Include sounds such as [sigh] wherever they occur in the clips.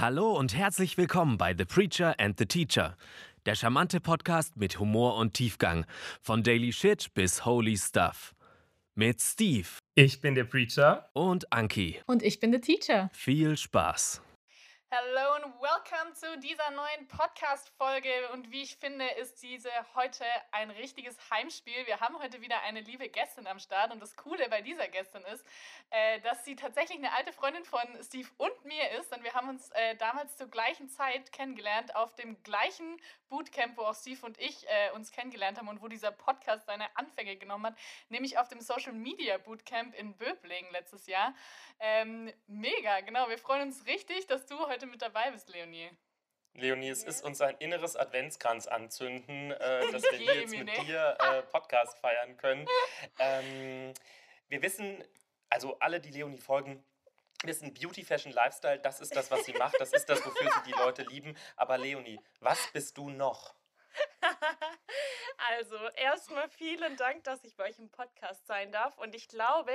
Hallo und herzlich willkommen bei The Preacher and the Teacher, der charmante Podcast mit Humor und Tiefgang, von Daily Shit bis Holy Stuff. Mit Steve. Ich bin der Preacher. Und Anki. Und ich bin der Teacher. Viel Spaß. Hallo und welcome zu dieser neuen Podcast-Folge. Und wie ich finde, ist diese heute ein richtiges Heimspiel. Wir haben heute wieder eine liebe Gästin am Start. Und das Coole bei dieser Gästin ist, äh, dass sie tatsächlich eine alte Freundin von Steve und mir ist. Und wir haben uns äh, damals zur gleichen Zeit kennengelernt auf dem gleichen Bootcamp, wo auch Steve und ich äh, uns kennengelernt haben und wo dieser Podcast seine Anfänge genommen hat, nämlich auf dem Social Media Bootcamp in Böblingen letztes Jahr. Ähm, mega, genau. Wir freuen uns richtig, dass du heute heute mit dabei bist, Leonie. Leonie, es ist uns ein inneres Adventskranz anzünden, äh, [laughs] dass wir jetzt mit dir äh, Podcast feiern können. Ähm, wir wissen, also alle, die Leonie folgen, wissen, Beauty, Fashion, Lifestyle, das ist das, was sie macht, das ist das, wofür sie die Leute lieben. Aber Leonie, was bist du noch? [laughs] Also, erstmal vielen Dank, dass ich bei euch im Podcast sein darf. Und ich glaube,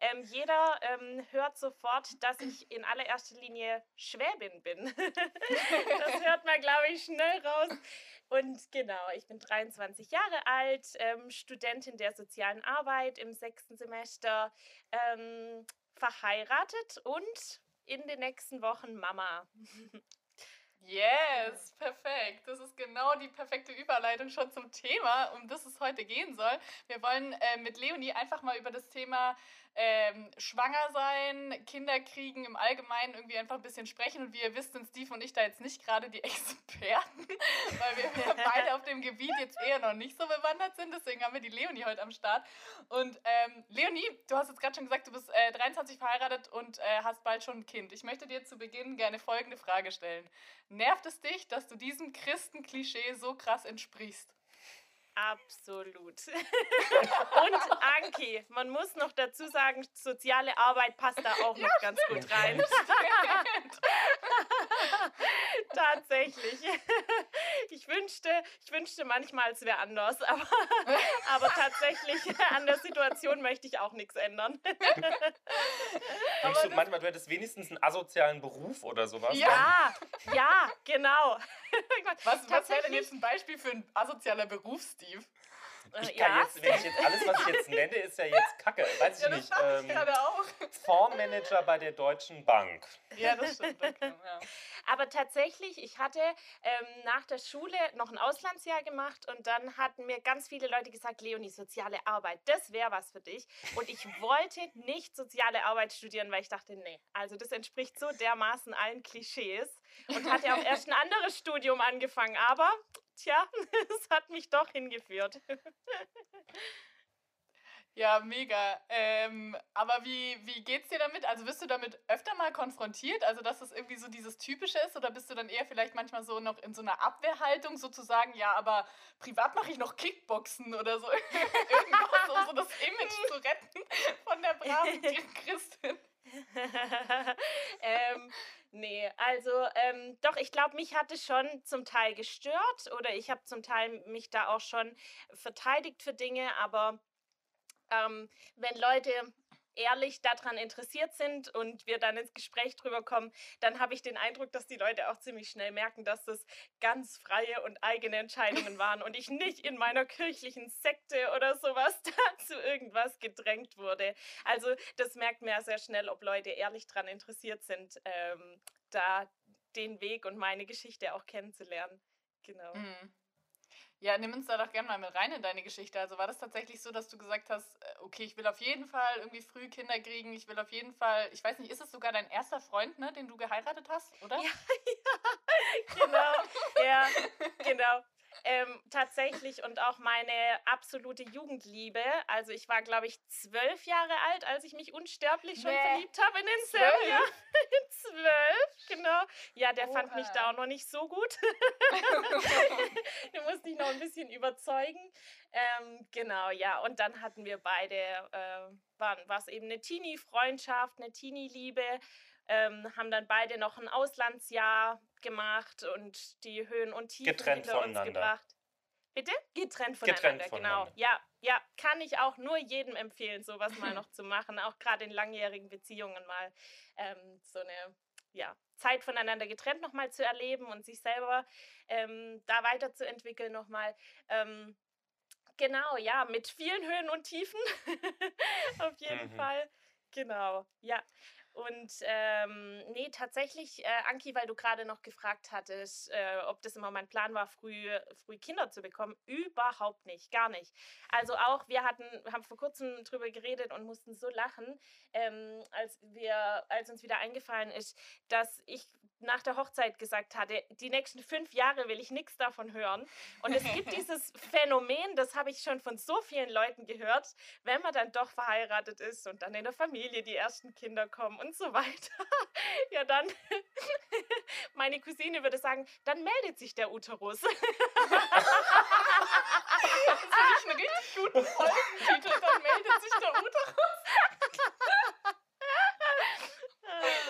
ähm, jeder ähm, hört sofort, dass ich in allererster Linie Schwäbin bin. [laughs] das hört man, glaube ich, schnell raus. Und genau, ich bin 23 Jahre alt, ähm, Studentin der sozialen Arbeit im sechsten Semester, ähm, verheiratet und in den nächsten Wochen Mama. [laughs] Yes, perfekt. Das ist genau die perfekte Überleitung schon zum Thema, um das es heute gehen soll. Wir wollen äh, mit Leonie einfach mal über das Thema ähm, schwanger sein, Kinder kriegen im Allgemeinen irgendwie einfach ein bisschen sprechen. Und wie ihr wisst, sind Steve und ich da jetzt nicht gerade die [laughs] Experten, weil wir beide auf dem Gebiet jetzt eher noch nicht so bewandert sind. Deswegen haben wir die Leonie heute am Start. Und ähm, Leonie, du hast jetzt gerade schon gesagt, du bist äh, 23 verheiratet und äh, hast bald schon ein Kind. Ich möchte dir zu Beginn gerne folgende Frage stellen. Nervt es dich, dass du diesem Christenklischee so krass entsprichst? Absolut. [laughs] Und Anki, man muss noch dazu sagen, soziale Arbeit passt da auch noch ja, ganz gut rein. [laughs] Tatsächlich. Ich wünschte, ich wünschte manchmal, es wäre anders, [laughs] aber, aber tatsächlich an der Situation möchte ich auch nichts ändern. Denkst du manchmal, du hättest wenigstens einen asozialen Beruf oder sowas? Ja, ja, genau. Was, was wäre denn jetzt ein Beispiel für ein asozialer Beruf, Steve? Ich kann ja. jetzt, wenn ich jetzt alles, was ich jetzt [laughs] nenne, ist ja jetzt Kacke. Weiß ich ja, nicht. Ähm, ich auch. Fondsmanager bei der Deutschen Bank. Ja, das stimmt. Okay, ja. Aber tatsächlich, ich hatte ähm, nach der Schule noch ein Auslandsjahr gemacht und dann hatten mir ganz viele Leute gesagt, Leonie, soziale Arbeit, das wäre was für dich. Und ich wollte nicht soziale Arbeit studieren, weil ich dachte, nee, also das entspricht so dermaßen allen Klischees und hatte auch erst ein anderes Studium angefangen. Aber tja, [laughs] es hat mich doch hingeführt. Ja, mega. Ähm, aber wie, wie geht's dir damit? Also wirst du damit öfter mal konfrontiert? Also, dass das irgendwie so dieses Typische ist? Oder bist du dann eher vielleicht manchmal so noch in so einer Abwehrhaltung sozusagen, ja, aber privat mache ich noch Kickboxen oder so? [laughs] Irgendwas, um so das Image zu retten von der braven [laughs] Christin. ähm, nee, also ähm, doch, ich glaube, mich hat es schon zum Teil gestört oder ich habe zum Teil mich da auch schon verteidigt für Dinge, aber ähm, wenn Leute ehrlich daran interessiert sind und wir dann ins Gespräch drüber kommen, dann habe ich den Eindruck, dass die Leute auch ziemlich schnell merken, dass das ganz freie und eigene Entscheidungen waren und ich nicht in meiner kirchlichen Sekte oder sowas [laughs] dazu irgendwas gedrängt wurde. Also das merkt man ja sehr schnell, ob Leute ehrlich daran interessiert sind, ähm, da den Weg und meine Geschichte auch kennenzulernen. Genau. Mhm. Ja, nimm uns da doch gerne mal mit rein in deine Geschichte. Also war das tatsächlich so, dass du gesagt hast, äh, okay, ich will auf jeden Fall irgendwie früh Kinder kriegen, ich will auf jeden Fall, ich weiß nicht, ist es sogar dein erster Freund, ne, den du geheiratet hast, oder? Ja, [laughs] ja genau. ja, genau. Ähm, tatsächlich und auch meine absolute Jugendliebe. Also ich war, glaube ich, zwölf Jahre alt, als ich mich unsterblich schon nee. verliebt habe in den Sam. Ja, [laughs] zwölf, genau. Ja, der Oha. fand mich da auch noch nicht so gut. du musst dich noch ein bisschen überzeugen. Ähm, genau, ja. Und dann hatten wir beide, äh, war es eben eine Teenie-Freundschaft, eine Teenie-Liebe ähm, haben dann beide noch ein Auslandsjahr gemacht und die Höhen und Tiefen Getrennt hinter uns gebracht. Bitte? Getrennt voneinander, Getrennt voneinander, genau. Ja, ja, kann ich auch nur jedem empfehlen, sowas mal noch zu machen. Auch gerade in langjährigen Beziehungen mal ähm, so eine ja, Zeit voneinander getrennt nochmal zu erleben und sich selber ähm, da weiterzuentwickeln nochmal. Ähm, genau, ja, mit vielen Höhen und Tiefen. [laughs] Auf jeden mhm. Fall. Genau, ja. Und ähm, nee, tatsächlich, äh, Anki, weil du gerade noch gefragt hattest, äh, ob das immer mein Plan war, früh, früh Kinder zu bekommen, überhaupt nicht, gar nicht. Also auch, wir hatten, haben vor kurzem drüber geredet und mussten so lachen, ähm, als wir, als uns wieder eingefallen ist, dass ich nach der Hochzeit gesagt hatte, die nächsten fünf Jahre will ich nichts davon hören. Und es gibt [laughs] dieses Phänomen, das habe ich schon von so vielen Leuten gehört, wenn man dann doch verheiratet ist und dann in der Familie die ersten Kinder kommen und so weiter. [laughs] ja, dann, [laughs] meine Cousine würde sagen, dann meldet sich der Uterus. das finde ich einen richtig guten Folgentitel, dann meldet sich der Uterus.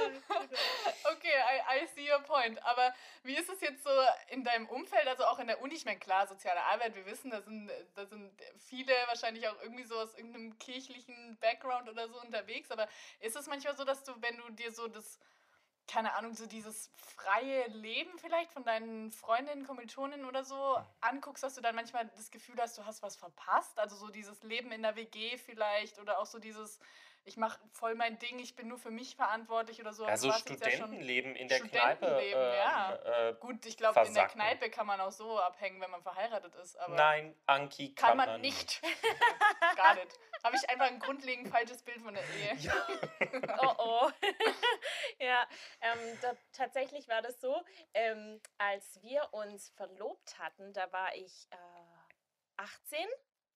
[laughs] okay, I, I see your point. Aber wie ist es jetzt so in deinem Umfeld, also auch in der Uni? Ich meine, klar, soziale Arbeit, wir wissen, da sind, da sind viele wahrscheinlich auch irgendwie so aus irgendeinem kirchlichen Background oder so unterwegs. Aber ist es manchmal so, dass du, wenn du dir so das keine Ahnung, so dieses freie Leben vielleicht von deinen Freundinnen, Kommilitonen oder so anguckst, dass du dann manchmal das Gefühl hast, du hast was verpasst? Also so dieses Leben in der WG vielleicht oder auch so dieses, ich mache voll mein Ding, ich bin nur für mich verantwortlich oder so. Also Studentenleben ja in der Kneipe. Ähm, ja. Äh, Gut, ich glaube, in der Kneipe kann man auch so abhängen, wenn man verheiratet ist. Nein, Anki kann, kann man, man nicht. [laughs] Gar nicht. Habe ich einfach ein grundlegend falsches Bild von der Ehe. Ja. [laughs] oh oh. [laughs] ja, ähm, da, tatsächlich war das so, ähm, als wir uns verlobt hatten, da war ich äh, 18.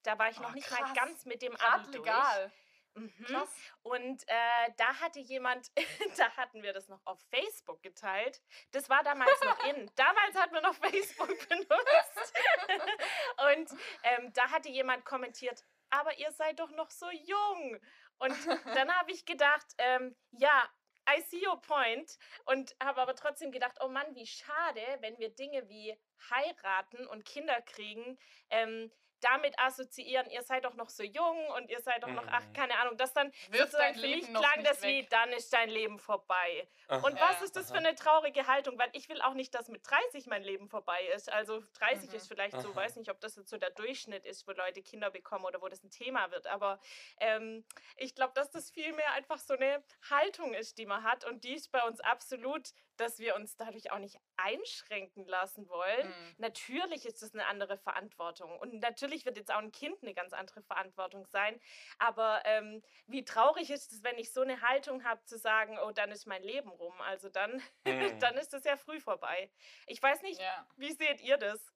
Da war ich oh, noch nicht krass. mal ganz mit dem Abi legal. Durch. Mhm. Und äh, da hatte jemand, [laughs] da hatten wir das noch auf Facebook geteilt. Das war damals noch [laughs] in. Damals hat man noch Facebook [laughs] benutzt. Und ähm, da hatte jemand kommentiert, aber ihr seid doch noch so jung. Und dann habe ich gedacht, ähm, ja, I see your point. Und habe aber trotzdem gedacht, oh Mann, wie schade, wenn wir Dinge wie heiraten und Kinder kriegen, ähm, damit assoziieren, ihr seid doch noch so jung und ihr seid doch noch, ach, mhm. keine Ahnung, das dann Wirf sozusagen für mich klang das wie, dann ist dein Leben vorbei. Aha. Und was ist das für eine traurige Haltung? Weil ich will auch nicht, dass mit 30 mein Leben vorbei ist. Also 30 mhm. ist vielleicht Aha. so, weiß nicht, ob das jetzt so der Durchschnitt ist, wo Leute Kinder bekommen oder wo das ein Thema wird. Aber ähm, ich glaube, dass das vielmehr einfach so eine Haltung ist, die man hat. Und die ist bei uns absolut, dass wir uns dadurch auch nicht einschränken lassen wollen. Mhm. Natürlich ist das eine andere Verantwortung. Und natürlich wird jetzt auch ein Kind eine ganz andere Verantwortung sein. Aber ähm, wie traurig ist es, wenn ich so eine Haltung habe, zu sagen, oh, dann ist mein Leben rum. Also dann, [laughs] mhm. dann ist es ja früh vorbei. Ich weiß nicht, ja. wie seht ihr das?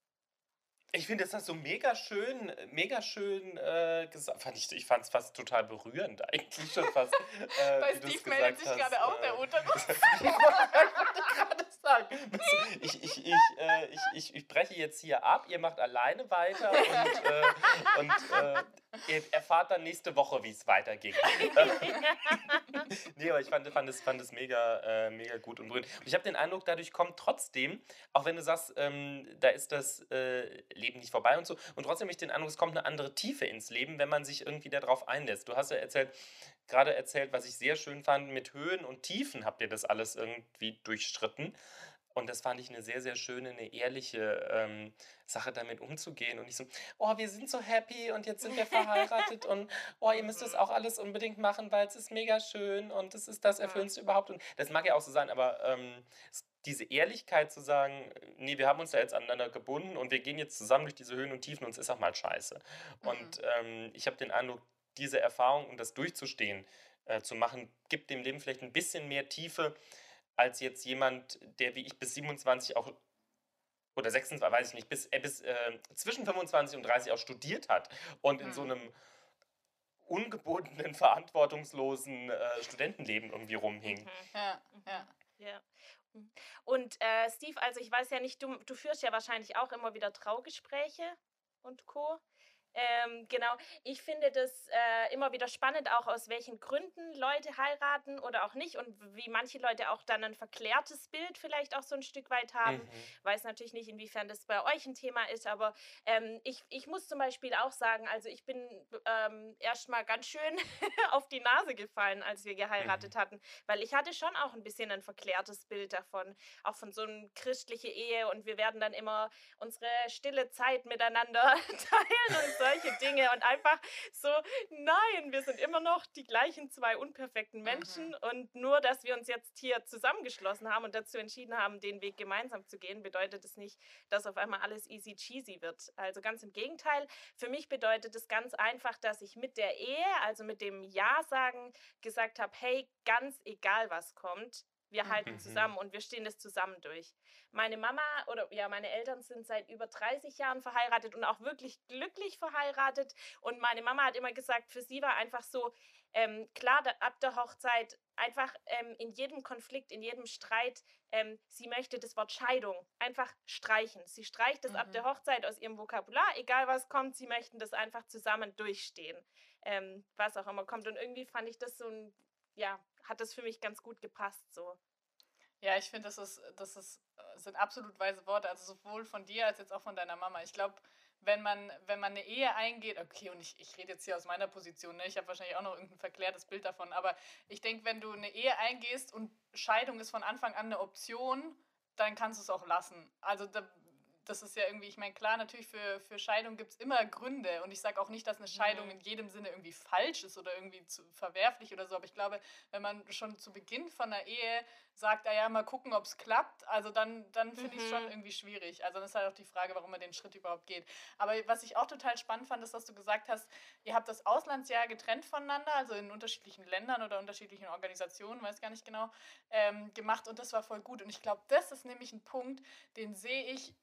Ich finde, das hast du mega schön, mega schön äh, gesagt. Fand ich ich fand es fast total berührend, eigentlich schon fast. Äh, [laughs] Bei Steve meldet sich gerade auch der Untergrund. [laughs] ich wollte gerade sagen. Ich, ich, ich, äh, ich, ich, ich breche jetzt hier ab, ihr macht alleine weiter und, äh, und äh, ihr erfahrt dann nächste Woche, wie es weitergeht. [laughs] nee, aber ich fand, fand, es, fand es mega, äh, mega gut und berührend. Und ich habe den Eindruck, dadurch kommt trotzdem, auch wenn du sagst, ähm, da ist das äh, Leben nicht vorbei und so, und trotzdem habe ich den Eindruck, es kommt eine andere Tiefe ins Leben, wenn man sich irgendwie darauf einlässt. Du hast ja erzählt, gerade erzählt, was ich sehr schön fand, mit Höhen und Tiefen habt ihr das alles irgendwie durchstritten. Und das fand ich eine sehr, sehr schöne, eine ehrliche ähm, Sache, damit umzugehen. Und nicht so, oh, wir sind so happy und jetzt sind wir verheiratet und oh, ihr müsst das auch alles unbedingt machen, weil es ist mega schön und es ist das Erfüllendste überhaupt. Und das mag ja auch so sein, aber ähm, diese Ehrlichkeit zu sagen, nee, wir haben uns da jetzt aneinander gebunden und wir gehen jetzt zusammen durch diese Höhen und Tiefen und es ist auch mal scheiße. Und mhm. ähm, ich habe den Eindruck, diese Erfahrung und das durchzustehen, äh, zu machen, gibt dem Leben vielleicht ein bisschen mehr Tiefe als jetzt jemand, der wie ich bis 27 auch oder 26, weiß ich nicht, bis, äh, bis äh, zwischen 25 und 30 auch studiert hat und in mhm. so einem ungebundenen, [laughs] verantwortungslosen äh, Studentenleben irgendwie rumhing. Mhm. Ja, ja. ja. Mhm. Und äh, Steve, also ich weiß ja nicht, du, du führst ja wahrscheinlich auch immer wieder Traugespräche und Co. Ähm, genau, ich finde das äh, immer wieder spannend, auch aus welchen Gründen Leute heiraten oder auch nicht und wie manche Leute auch dann ein verklärtes Bild vielleicht auch so ein Stück weit haben. Mhm. Weiß natürlich nicht, inwiefern das bei euch ein Thema ist, aber ähm, ich, ich muss zum Beispiel auch sagen, also ich bin ähm, erstmal ganz schön [laughs] auf die Nase gefallen, als wir geheiratet mhm. hatten, weil ich hatte schon auch ein bisschen ein verklärtes Bild davon, auch von so einer christlichen Ehe und wir werden dann immer unsere stille Zeit miteinander [laughs] teilen und solche Dinge und einfach so, nein, wir sind immer noch die gleichen zwei unperfekten Menschen mhm. und nur, dass wir uns jetzt hier zusammengeschlossen haben und dazu entschieden haben, den Weg gemeinsam zu gehen, bedeutet es nicht, dass auf einmal alles easy cheesy wird. Also ganz im Gegenteil, für mich bedeutet es ganz einfach, dass ich mit der Ehe, also mit dem Ja sagen, gesagt habe, hey, ganz egal was kommt, wir halten mhm. zusammen und wir stehen das zusammen durch. Meine Mama oder ja, meine Eltern sind seit über 30 Jahren verheiratet und auch wirklich glücklich verheiratet. Und meine Mama hat immer gesagt, für sie war einfach so, ähm, klar, ab der Hochzeit einfach ähm, in jedem Konflikt, in jedem Streit, ähm, sie möchte das Wort Scheidung einfach streichen. Sie streicht es mhm. ab der Hochzeit aus ihrem Vokabular, egal was kommt, sie möchten das einfach zusammen durchstehen, ähm, was auch immer kommt. Und irgendwie fand ich das so ein, ja, hat das für mich ganz gut gepasst so. Ja, ich finde, das, ist, das ist, äh, sind absolut weise Worte, also sowohl von dir als jetzt auch von deiner Mama. Ich glaube, wenn man, wenn man eine Ehe eingeht, okay, und ich, ich rede jetzt hier aus meiner Position, ne? ich habe wahrscheinlich auch noch irgendein verklärtes Bild davon, aber ich denke, wenn du eine Ehe eingehst und Scheidung ist von Anfang an eine Option, dann kannst du es auch lassen. Also da das ist ja irgendwie, ich meine, klar, natürlich für, für Scheidung gibt es immer Gründe. Und ich sage auch nicht, dass eine Scheidung mhm. in jedem Sinne irgendwie falsch ist oder irgendwie zu, verwerflich oder so. Aber ich glaube, wenn man schon zu Beginn von einer Ehe sagt, ah ja, mal gucken, ob es klappt, also dann, dann finde ich es schon mhm. irgendwie schwierig. Also dann ist halt auch die Frage, warum man den Schritt überhaupt geht. Aber was ich auch total spannend fand, ist, dass du gesagt hast, ihr habt das Auslandsjahr getrennt voneinander, also in unterschiedlichen Ländern oder unterschiedlichen Organisationen, weiß gar nicht genau, ähm, gemacht. Und das war voll gut. Und ich glaube, das ist nämlich ein Punkt, den sehe ich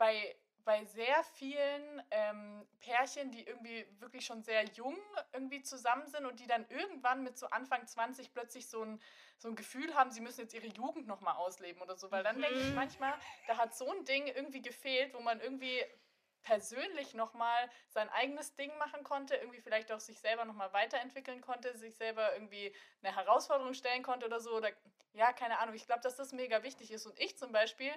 bei, bei sehr vielen ähm, Pärchen, die irgendwie wirklich schon sehr jung irgendwie zusammen sind und die dann irgendwann mit so Anfang 20 plötzlich so ein, so ein Gefühl haben, sie müssen jetzt ihre Jugend nochmal ausleben oder so. Weil dann mhm. denke ich manchmal, da hat so ein Ding irgendwie gefehlt, wo man irgendwie persönlich nochmal sein eigenes Ding machen konnte, irgendwie vielleicht auch sich selber nochmal weiterentwickeln konnte, sich selber irgendwie eine Herausforderung stellen konnte oder so. Oder ja, keine Ahnung. Ich glaube, dass das mega wichtig ist. Und ich zum Beispiel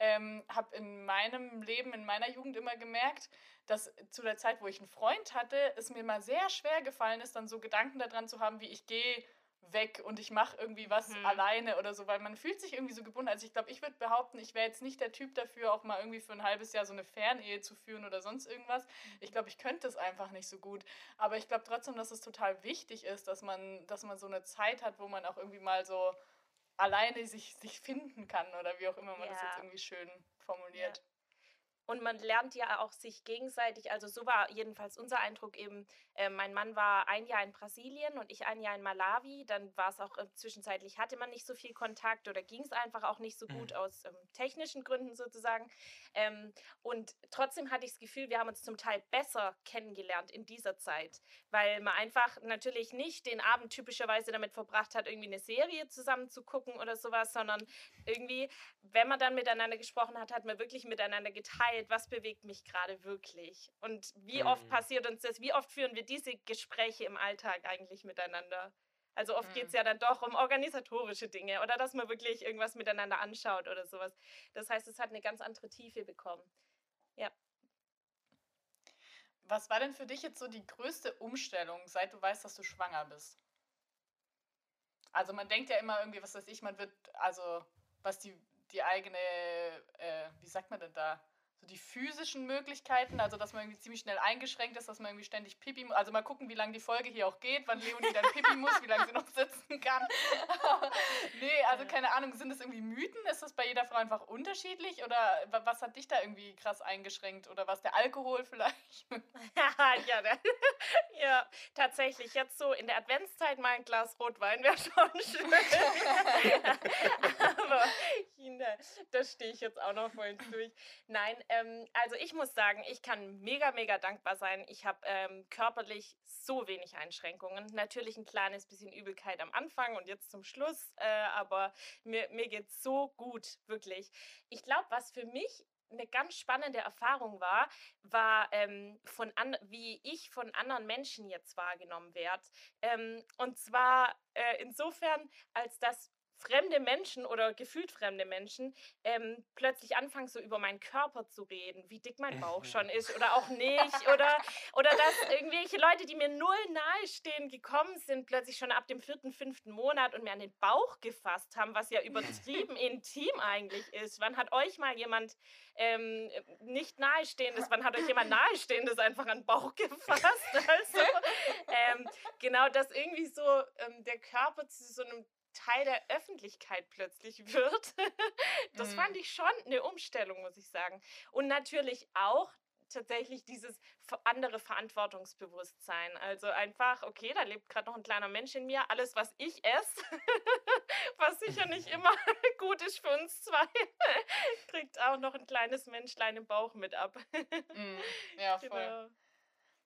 ähm, habe in meinem Leben, in meiner Jugend immer gemerkt, dass zu der Zeit, wo ich einen Freund hatte, es mir mal sehr schwer gefallen ist, dann so Gedanken daran zu haben, wie ich gehe weg und ich mache irgendwie was mhm. alleine oder so, weil man fühlt sich irgendwie so gebunden. Also ich glaube, ich würde behaupten, ich wäre jetzt nicht der Typ dafür, auch mal irgendwie für ein halbes Jahr so eine Fernehe zu führen oder sonst irgendwas. Mhm. Ich glaube, ich könnte es einfach nicht so gut. Aber ich glaube trotzdem, dass es total wichtig ist, dass man, dass man so eine Zeit hat, wo man auch irgendwie mal so alleine sich, sich finden kann oder wie auch immer man ja. das jetzt irgendwie schön formuliert. Und man lernt ja auch sich gegenseitig, also so war jedenfalls unser Eindruck eben, äh, mein Mann war ein Jahr in Brasilien und ich ein Jahr in Malawi, dann war es auch äh, zwischenzeitlich, hatte man nicht so viel Kontakt oder ging es einfach auch nicht so gut mhm. aus ähm, technischen Gründen sozusagen. Ähm, und trotzdem hatte ich das Gefühl, wir haben uns zum Teil besser kennengelernt in dieser Zeit, weil man einfach natürlich nicht den Abend typischerweise damit verbracht hat, irgendwie eine Serie zusammen zu gucken oder sowas, sondern irgendwie, wenn man dann miteinander gesprochen hat, hat man wirklich miteinander geteilt Zeit, was bewegt mich gerade wirklich? Und wie oft mhm. passiert uns das? Wie oft führen wir diese Gespräche im Alltag eigentlich miteinander? Also oft mhm. geht es ja dann doch um organisatorische Dinge oder dass man wirklich irgendwas miteinander anschaut oder sowas. Das heißt, es hat eine ganz andere Tiefe bekommen. Ja. Was war denn für dich jetzt so die größte Umstellung, seit du weißt, dass du schwanger bist? Also man denkt ja immer irgendwie, was weiß ich, man wird, also was die, die eigene, äh, wie sagt man denn da, so die physischen Möglichkeiten, also dass man irgendwie ziemlich schnell eingeschränkt ist, dass man irgendwie ständig Pipi muss. Also mal gucken, wie lange die Folge hier auch geht, wann Leonie dann Pipi muss, wie lange sie noch sitzen kann. [laughs] nee, also keine Ahnung, sind das irgendwie Mythen? Ist das bei jeder Frau einfach unterschiedlich? Oder was hat dich da irgendwie krass eingeschränkt? Oder was der Alkohol vielleicht? [laughs] [laughs] ja, der, ja, tatsächlich. Jetzt so in der Adventszeit mal ein Glas Rotwein wäre schon schön. Aber da stehe ich jetzt auch noch voll durch. Nein, ähm, also ich muss sagen, ich kann mega, mega dankbar sein. Ich habe ähm, körperlich so wenig Einschränkungen. Natürlich ein kleines bisschen Übelkeit am Anfang und jetzt zum Schluss, äh, aber mir, mir geht so gut, wirklich. Ich glaube, was für mich eine ganz spannende Erfahrung war, war, ähm, von an, wie ich von anderen Menschen jetzt wahrgenommen werde. Ähm, und zwar äh, insofern, als dass fremde Menschen oder gefühlt fremde Menschen ähm, plötzlich anfangen, so über meinen Körper zu reden, wie dick mein Bauch schon ist oder auch nicht. Oder, oder dass irgendwelche Leute, die mir null nahestehen, gekommen sind, plötzlich schon ab dem vierten, fünften Monat und mir an den Bauch gefasst haben, was ja übertrieben [laughs] intim eigentlich ist. Wann hat euch mal jemand ähm, nicht nahestehendes, wann hat euch jemand nahestehendes einfach an den Bauch gefasst? [laughs] Also, ähm, genau, dass irgendwie so ähm, der Körper zu so einem Teil der Öffentlichkeit plötzlich [laughs] wird. das mhm. fand ich schon eine Umstellung, muss ich sagen. Und natürlich auch tatsächlich dieses andere Verantwortungsbewusstsein. Also einfach, okay, da lebt gerade noch ein kleiner Mensch in mir. Alles, was ich esse, [laughs] was sicher nicht [laughs] immer gut ist für uns zwei, kriegt auch noch ein kleines Menschlein im Bauch mit ab. Mm, ja, voll. Genau.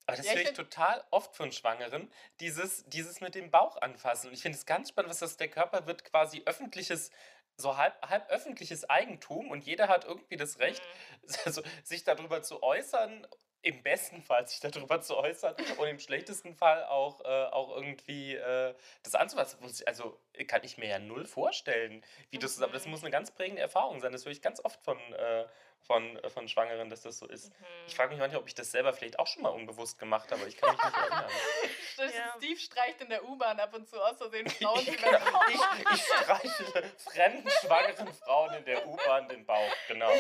Aber das ja, höre ich, total oft von Schwangeren, dieses, dieses mit dem Bauch anfassen. Und ich finde es ganz spannend, was das der Körper wird quasi öffentliches, so halb, halb öffentliches Eigentum und jeder hat irgendwie das Recht, mhm. [laughs] also, sich darüber zu äußern im besten Fall sich darüber zu äußern und im schlechtesten Fall auch, äh, auch irgendwie äh, das anzufassen. Also kann ich mir ja null vorstellen, wie das ist. Aber das mhm. muss eine ganz prägende Erfahrung sein. Das höre ich ganz oft von, äh, von, äh, von Schwangeren, dass das so ist. Mhm. Ich frage mich manchmal, ob ich das selber vielleicht auch schon mal unbewusst gemacht habe, aber ich kann mich nicht erinnern. [laughs] ja. Steve streicht in der U-Bahn ab und zu aus Versehen [laughs] Frauen. ich, ich, ich streiche fremden schwangeren Frauen in der U-Bahn den Bauch, genau.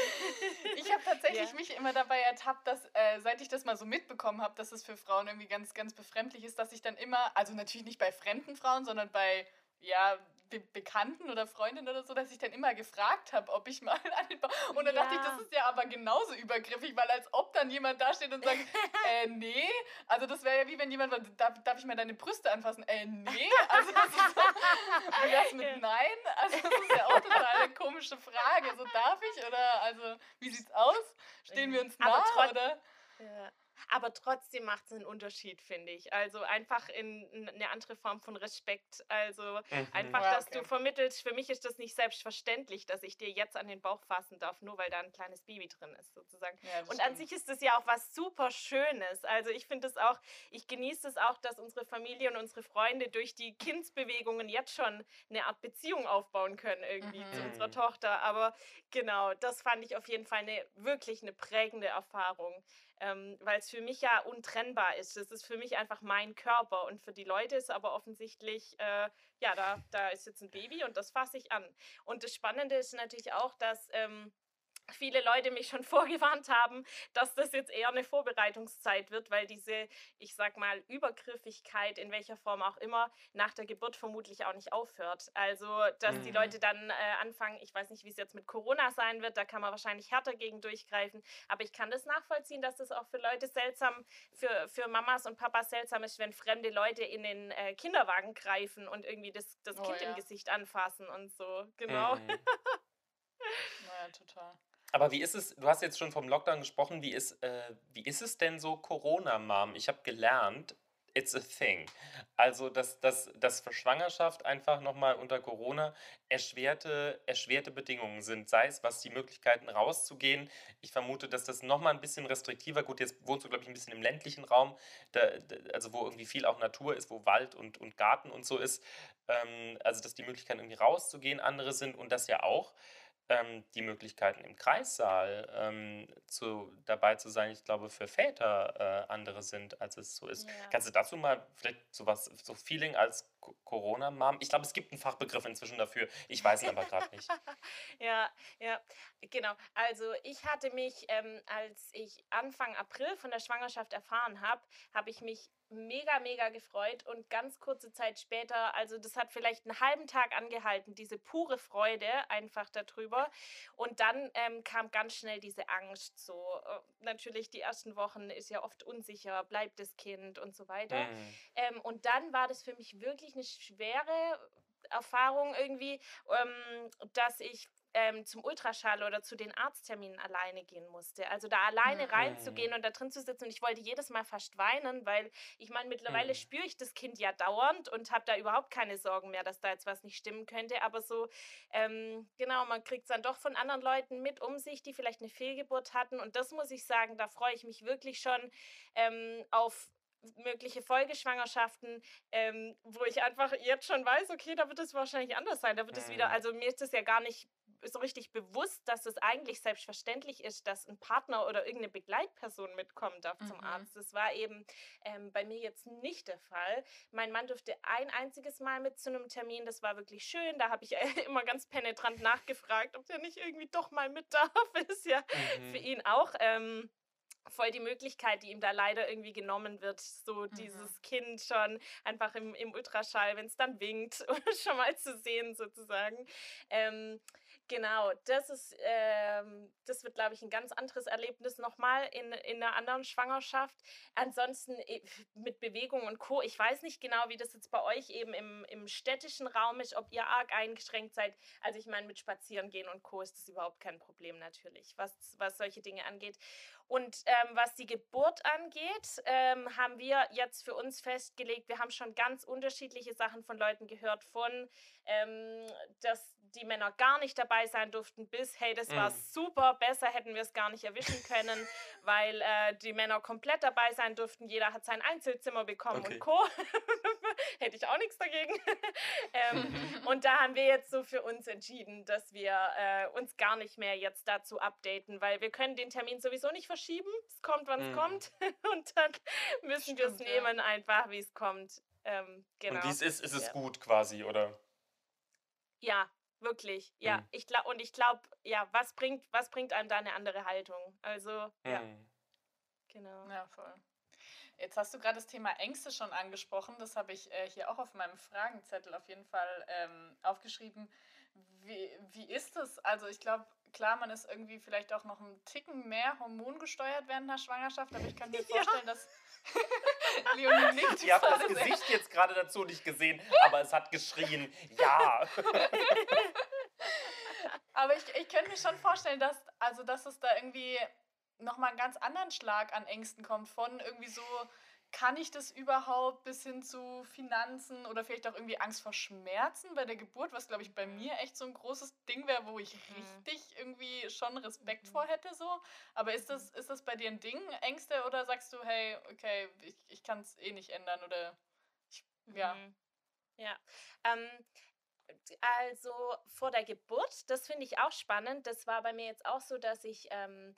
Ich habe tatsächlich ja. mich immer dabei ertappt, dass äh, seit ich das mal so mitbekommen habe, dass es für Frauen irgendwie ganz, ganz befremdlich ist, dass ich dann immer, also natürlich nicht bei fremden Frauen, sondern bei ja, Be Bekannten oder Freundinnen oder so, dass ich dann immer gefragt habe, ob ich mal [laughs] an den. Und dann ja. dachte ich, das ist ja aber genauso übergriffig, weil als ob dann jemand da steht und sagt, [laughs] äh, nee. Also das wäre ja wie wenn jemand darf, darf ich mal deine Brüste anfassen? Äh, nee. Also das ist so, [laughs] wie wär's mit. Nein? Also das ist ja auch total eine komische Frage. So darf ich oder also wie sieht's aus? Stehen wir uns nah oder? Ja. Aber trotzdem macht es einen Unterschied, finde ich. Also einfach in eine andere Form von Respekt. Also mhm. einfach, dass okay. du vermittelst, für mich ist das nicht selbstverständlich, dass ich dir jetzt an den Bauch fassen darf, nur weil da ein kleines Baby drin ist, sozusagen. Ja, Und an sich ist das ja auch was super Schönes. Also ich finde es auch, ich genieße es auch, dass unsere Familie und unsere Freunde durch die Kindsbewegungen jetzt schon eine Art Beziehung aufbauen können irgendwie mhm. zu unserer Tochter. Aber genau, das fand ich auf jeden Fall eine wirklich eine prägende Erfahrung ähm, weil es für mich ja untrennbar ist. Es ist für mich einfach mein Körper und für die Leute ist aber offensichtlich, äh, ja, da, da ist jetzt ein Baby und das fasse ich an. Und das Spannende ist natürlich auch, dass ähm, viele Leute mich schon [laughs] vorgewarnt haben, dass das jetzt eher eine Vorbereitungszeit wird, weil diese, ich sag mal, Übergriffigkeit in welcher Form auch immer nach der Geburt vermutlich auch nicht aufhört. Also, dass mhm. die Leute dann äh, anfangen, ich weiß nicht, wie es jetzt mit Corona sein wird, da kann man wahrscheinlich härter gegen durchgreifen, aber ich kann das nachvollziehen, dass das auch für Leute seltsam, für, für Mamas und Papas seltsam ist, wenn fremde Leute in den äh, Kinderwagen greifen und irgendwie das, das oh, Kind ja. im Gesicht anfassen und so. Genau. Mhm. [laughs] naja, total. Aber wie ist es, du hast jetzt schon vom Lockdown gesprochen, wie ist, äh, wie ist es denn so Corona-Mom? Ich habe gelernt, it's a thing. Also, dass, dass, dass für Schwangerschaft einfach nochmal unter Corona erschwerte, erschwerte Bedingungen sind. Sei es, was die Möglichkeiten rauszugehen. Ich vermute, dass das nochmal ein bisschen restriktiver, gut, jetzt wohnst du, glaube ich, ein bisschen im ländlichen Raum, da, also wo irgendwie viel auch Natur ist, wo Wald und, und Garten und so ist. Ähm, also, dass die Möglichkeiten irgendwie rauszugehen andere sind und das ja auch ähm, die Möglichkeiten im Kreissaal ähm, zu, dabei zu sein, ich glaube, für Väter äh, andere sind, als es so ist. Ja. Kannst du dazu mal vielleicht so was, so Feeling als Corona-Mom? Ich glaube, es gibt einen Fachbegriff inzwischen dafür. Ich weiß ihn aber gerade nicht. [laughs] ja, ja, genau. Also ich hatte mich, ähm, als ich Anfang April von der Schwangerschaft erfahren habe, habe ich mich mega, mega gefreut und ganz kurze Zeit später, also das hat vielleicht einen halben Tag angehalten, diese pure Freude einfach darüber. Und dann ähm, kam ganz schnell diese Angst. So, äh, natürlich die ersten Wochen ist ja oft unsicher, bleibt das Kind und so weiter. Mhm. Ähm, und dann war das für mich wirklich eine schwere Erfahrung irgendwie, ähm, dass ich ähm, zum Ultraschall oder zu den Arztterminen alleine gehen musste. Also da alleine mhm. reinzugehen und da drin zu sitzen und ich wollte jedes Mal fast weinen, weil ich meine, mittlerweile mhm. spüre ich das Kind ja dauernd und habe da überhaupt keine Sorgen mehr, dass da jetzt was nicht stimmen könnte. Aber so, ähm, genau, man kriegt es dann doch von anderen Leuten mit um sich, die vielleicht eine Fehlgeburt hatten. Und das muss ich sagen, da freue ich mich wirklich schon ähm, auf mögliche Folgeschwangerschaften, ähm, wo ich einfach jetzt schon weiß, okay, da wird es wahrscheinlich anders sein. Da wird es wieder, mhm. also mir ist es ja gar nicht so richtig bewusst, dass es eigentlich selbstverständlich ist, dass ein Partner oder irgendeine Begleitperson mitkommen darf mhm. zum Arzt. Das war eben ähm, bei mir jetzt nicht der Fall. Mein Mann durfte ein einziges Mal mit zu einem Termin. Das war wirklich schön. Da habe ich äh, [laughs] immer ganz penetrant nachgefragt, ob der nicht irgendwie doch mal mit darf. [laughs] Ist ja mhm. für ihn auch. Ähm, voll die Möglichkeit, die ihm da leider irgendwie genommen wird, so mhm. dieses Kind schon einfach im, im Ultraschall, wenn es dann winkt, [laughs] schon mal zu sehen sozusagen. Ähm, Genau, das ist, ähm, das wird, glaube ich, ein ganz anderes Erlebnis nochmal in, in einer anderen Schwangerschaft. Ansonsten äh, mit Bewegung und Co. Ich weiß nicht genau, wie das jetzt bei euch eben im, im städtischen Raum ist, ob ihr arg eingeschränkt seid. Also ich meine, mit Spazierengehen und Co. ist das überhaupt kein Problem natürlich, was, was solche Dinge angeht. Und ähm, was die Geburt angeht, ähm, haben wir jetzt für uns festgelegt, wir haben schon ganz unterschiedliche Sachen von Leuten gehört, von ähm, dass die Männer gar nicht dabei sein durften, bis, hey, das war mhm. super, besser hätten wir es gar nicht erwischen können, [laughs] weil äh, die Männer komplett dabei sein durften, jeder hat sein Einzelzimmer bekommen okay. und Co. [laughs] Hätte ich auch nichts dagegen. [laughs] ähm, und da haben wir jetzt so für uns entschieden, dass wir äh, uns gar nicht mehr jetzt dazu updaten, weil wir können den Termin sowieso nicht verschieben. Es kommt, wann es mhm. kommt. und dann müssen wir es nehmen, ja. einfach wie es kommt. Ähm, genau. Und wie es ist, ist es ja. gut quasi, oder? Ja, wirklich. Ja, mhm. ich glaube und ich glaube, ja, was bringt was bringt einem da eine andere Haltung? Also, ja. Mhm. Genau. Ja, voll. Jetzt hast du gerade das Thema Ängste schon angesprochen. Das habe ich äh, hier auch auf meinem Fragenzettel auf jeden Fall ähm, aufgeschrieben. Wie, wie ist es? Also ich glaube, klar, man ist irgendwie vielleicht auch noch ein Ticken mehr hormongesteuert während der Schwangerschaft, aber ich kann mir [laughs] vorstellen, ja. dass [laughs] Leonie nickt. Ihr habt das Gesicht jetzt gerade dazu nicht gesehen, aber es hat geschrien, ja. [laughs] aber ich, ich könnte mir schon vorstellen, dass, also, dass es da irgendwie nochmal einen ganz anderen Schlag an Ängsten kommt, von irgendwie so kann ich das überhaupt bis hin zu Finanzen oder vielleicht auch irgendwie Angst vor Schmerzen bei der Geburt, was glaube ich bei mir echt so ein großes Ding wäre, wo ich mhm. richtig irgendwie schon Respekt mhm. vor hätte so. Aber ist das, mhm. ist das bei dir ein Ding, Ängste oder sagst du, hey, okay, ich, ich kann es eh nicht ändern oder ich, ja. Mhm. Ja. Ähm, also vor der Geburt, das finde ich auch spannend. Das war bei mir jetzt auch so, dass ich ähm,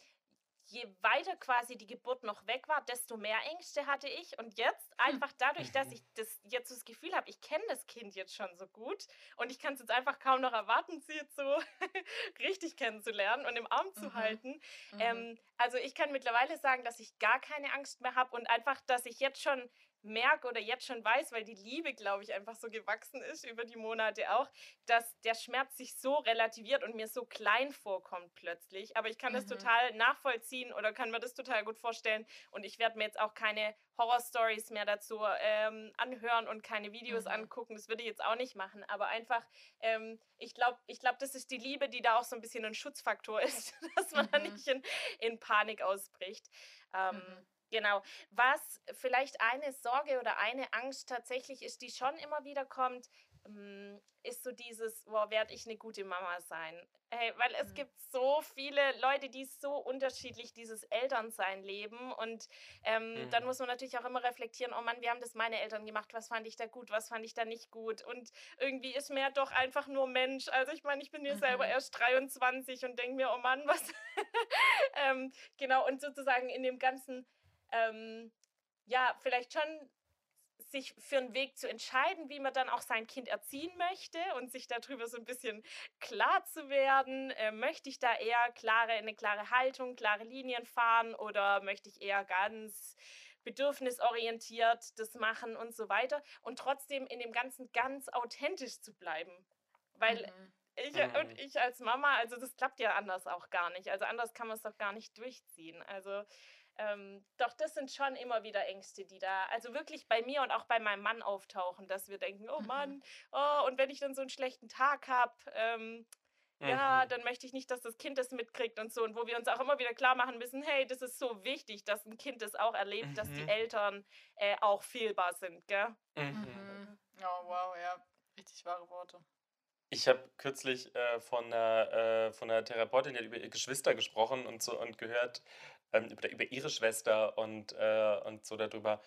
je weiter quasi die Geburt noch weg war, desto mehr Ängste hatte ich. Und jetzt hm. einfach dadurch, dass ich das jetzt das Gefühl habe, ich kenne das Kind jetzt schon so gut und ich kann es jetzt einfach kaum noch erwarten, sie jetzt so [laughs] richtig kennenzulernen und im Arm zu mhm. halten. Mhm. Ähm, also ich kann mittlerweile sagen, dass ich gar keine Angst mehr habe und einfach, dass ich jetzt schon merke oder jetzt schon weiß, weil die Liebe, glaube ich, einfach so gewachsen ist über die Monate auch, dass der Schmerz sich so relativiert und mir so klein vorkommt plötzlich. Aber ich kann mhm. das total nachvollziehen oder kann mir das total gut vorstellen. Und ich werde mir jetzt auch keine Horror-Stories mehr dazu ähm, anhören und keine Videos mhm. angucken. Das würde ich jetzt auch nicht machen. Aber einfach, ähm, ich glaube, ich glaub, das ist die Liebe, die da auch so ein bisschen ein Schutzfaktor [laughs] ist, dass man mhm. da nicht in, in Panik ausbricht. Ähm, mhm. Genau. Was vielleicht eine Sorge oder eine Angst tatsächlich ist, die schon immer wieder kommt, mm, ist so dieses, boah, werde ich eine gute Mama sein? Hey, weil es mhm. gibt so viele Leute, die so unterschiedlich dieses Elternsein leben und ähm, mhm. dann muss man natürlich auch immer reflektieren, oh Mann, wie haben das meine Eltern gemacht? Was fand ich da gut? Was fand ich da nicht gut? Und irgendwie ist mir doch einfach nur Mensch. Also ich meine, ich bin mir mhm. selber erst 23 und denke mir, oh Mann, was? [laughs] ähm, genau, und sozusagen in dem ganzen ähm, ja, vielleicht schon sich für einen Weg zu entscheiden, wie man dann auch sein Kind erziehen möchte und sich darüber so ein bisschen klar zu werden. Äh, möchte ich da eher klare, eine klare Haltung, klare Linien fahren oder möchte ich eher ganz bedürfnisorientiert das machen und so weiter und trotzdem in dem Ganzen ganz authentisch zu bleiben. Weil mhm. ich mhm. und ich als Mama, also das klappt ja anders auch gar nicht. Also anders kann man es doch gar nicht durchziehen. Also ähm, doch das sind schon immer wieder Ängste, die da, also wirklich bei mir und auch bei meinem Mann auftauchen, dass wir denken, oh. Mann, [laughs] oh, und wenn ich dann so einen schlechten Tag habe, ähm, ja, mhm. dann möchte ich nicht, dass das Kind das mitkriegt und so. Und wo wir uns auch immer wieder klar machen müssen, hey, das ist so wichtig, dass ein Kind das auch erlebt, mhm. dass die mhm. Eltern äh, auch fehlbar sind, gell? Mhm. mhm. Oh, wow, ja. Richtig wahre Worte. Ich habe kürzlich äh, von, einer, äh, von einer Therapeutin die über ihre Geschwister gesprochen und so und gehört ähm, über, über ihre Schwester und, äh, und so darüber,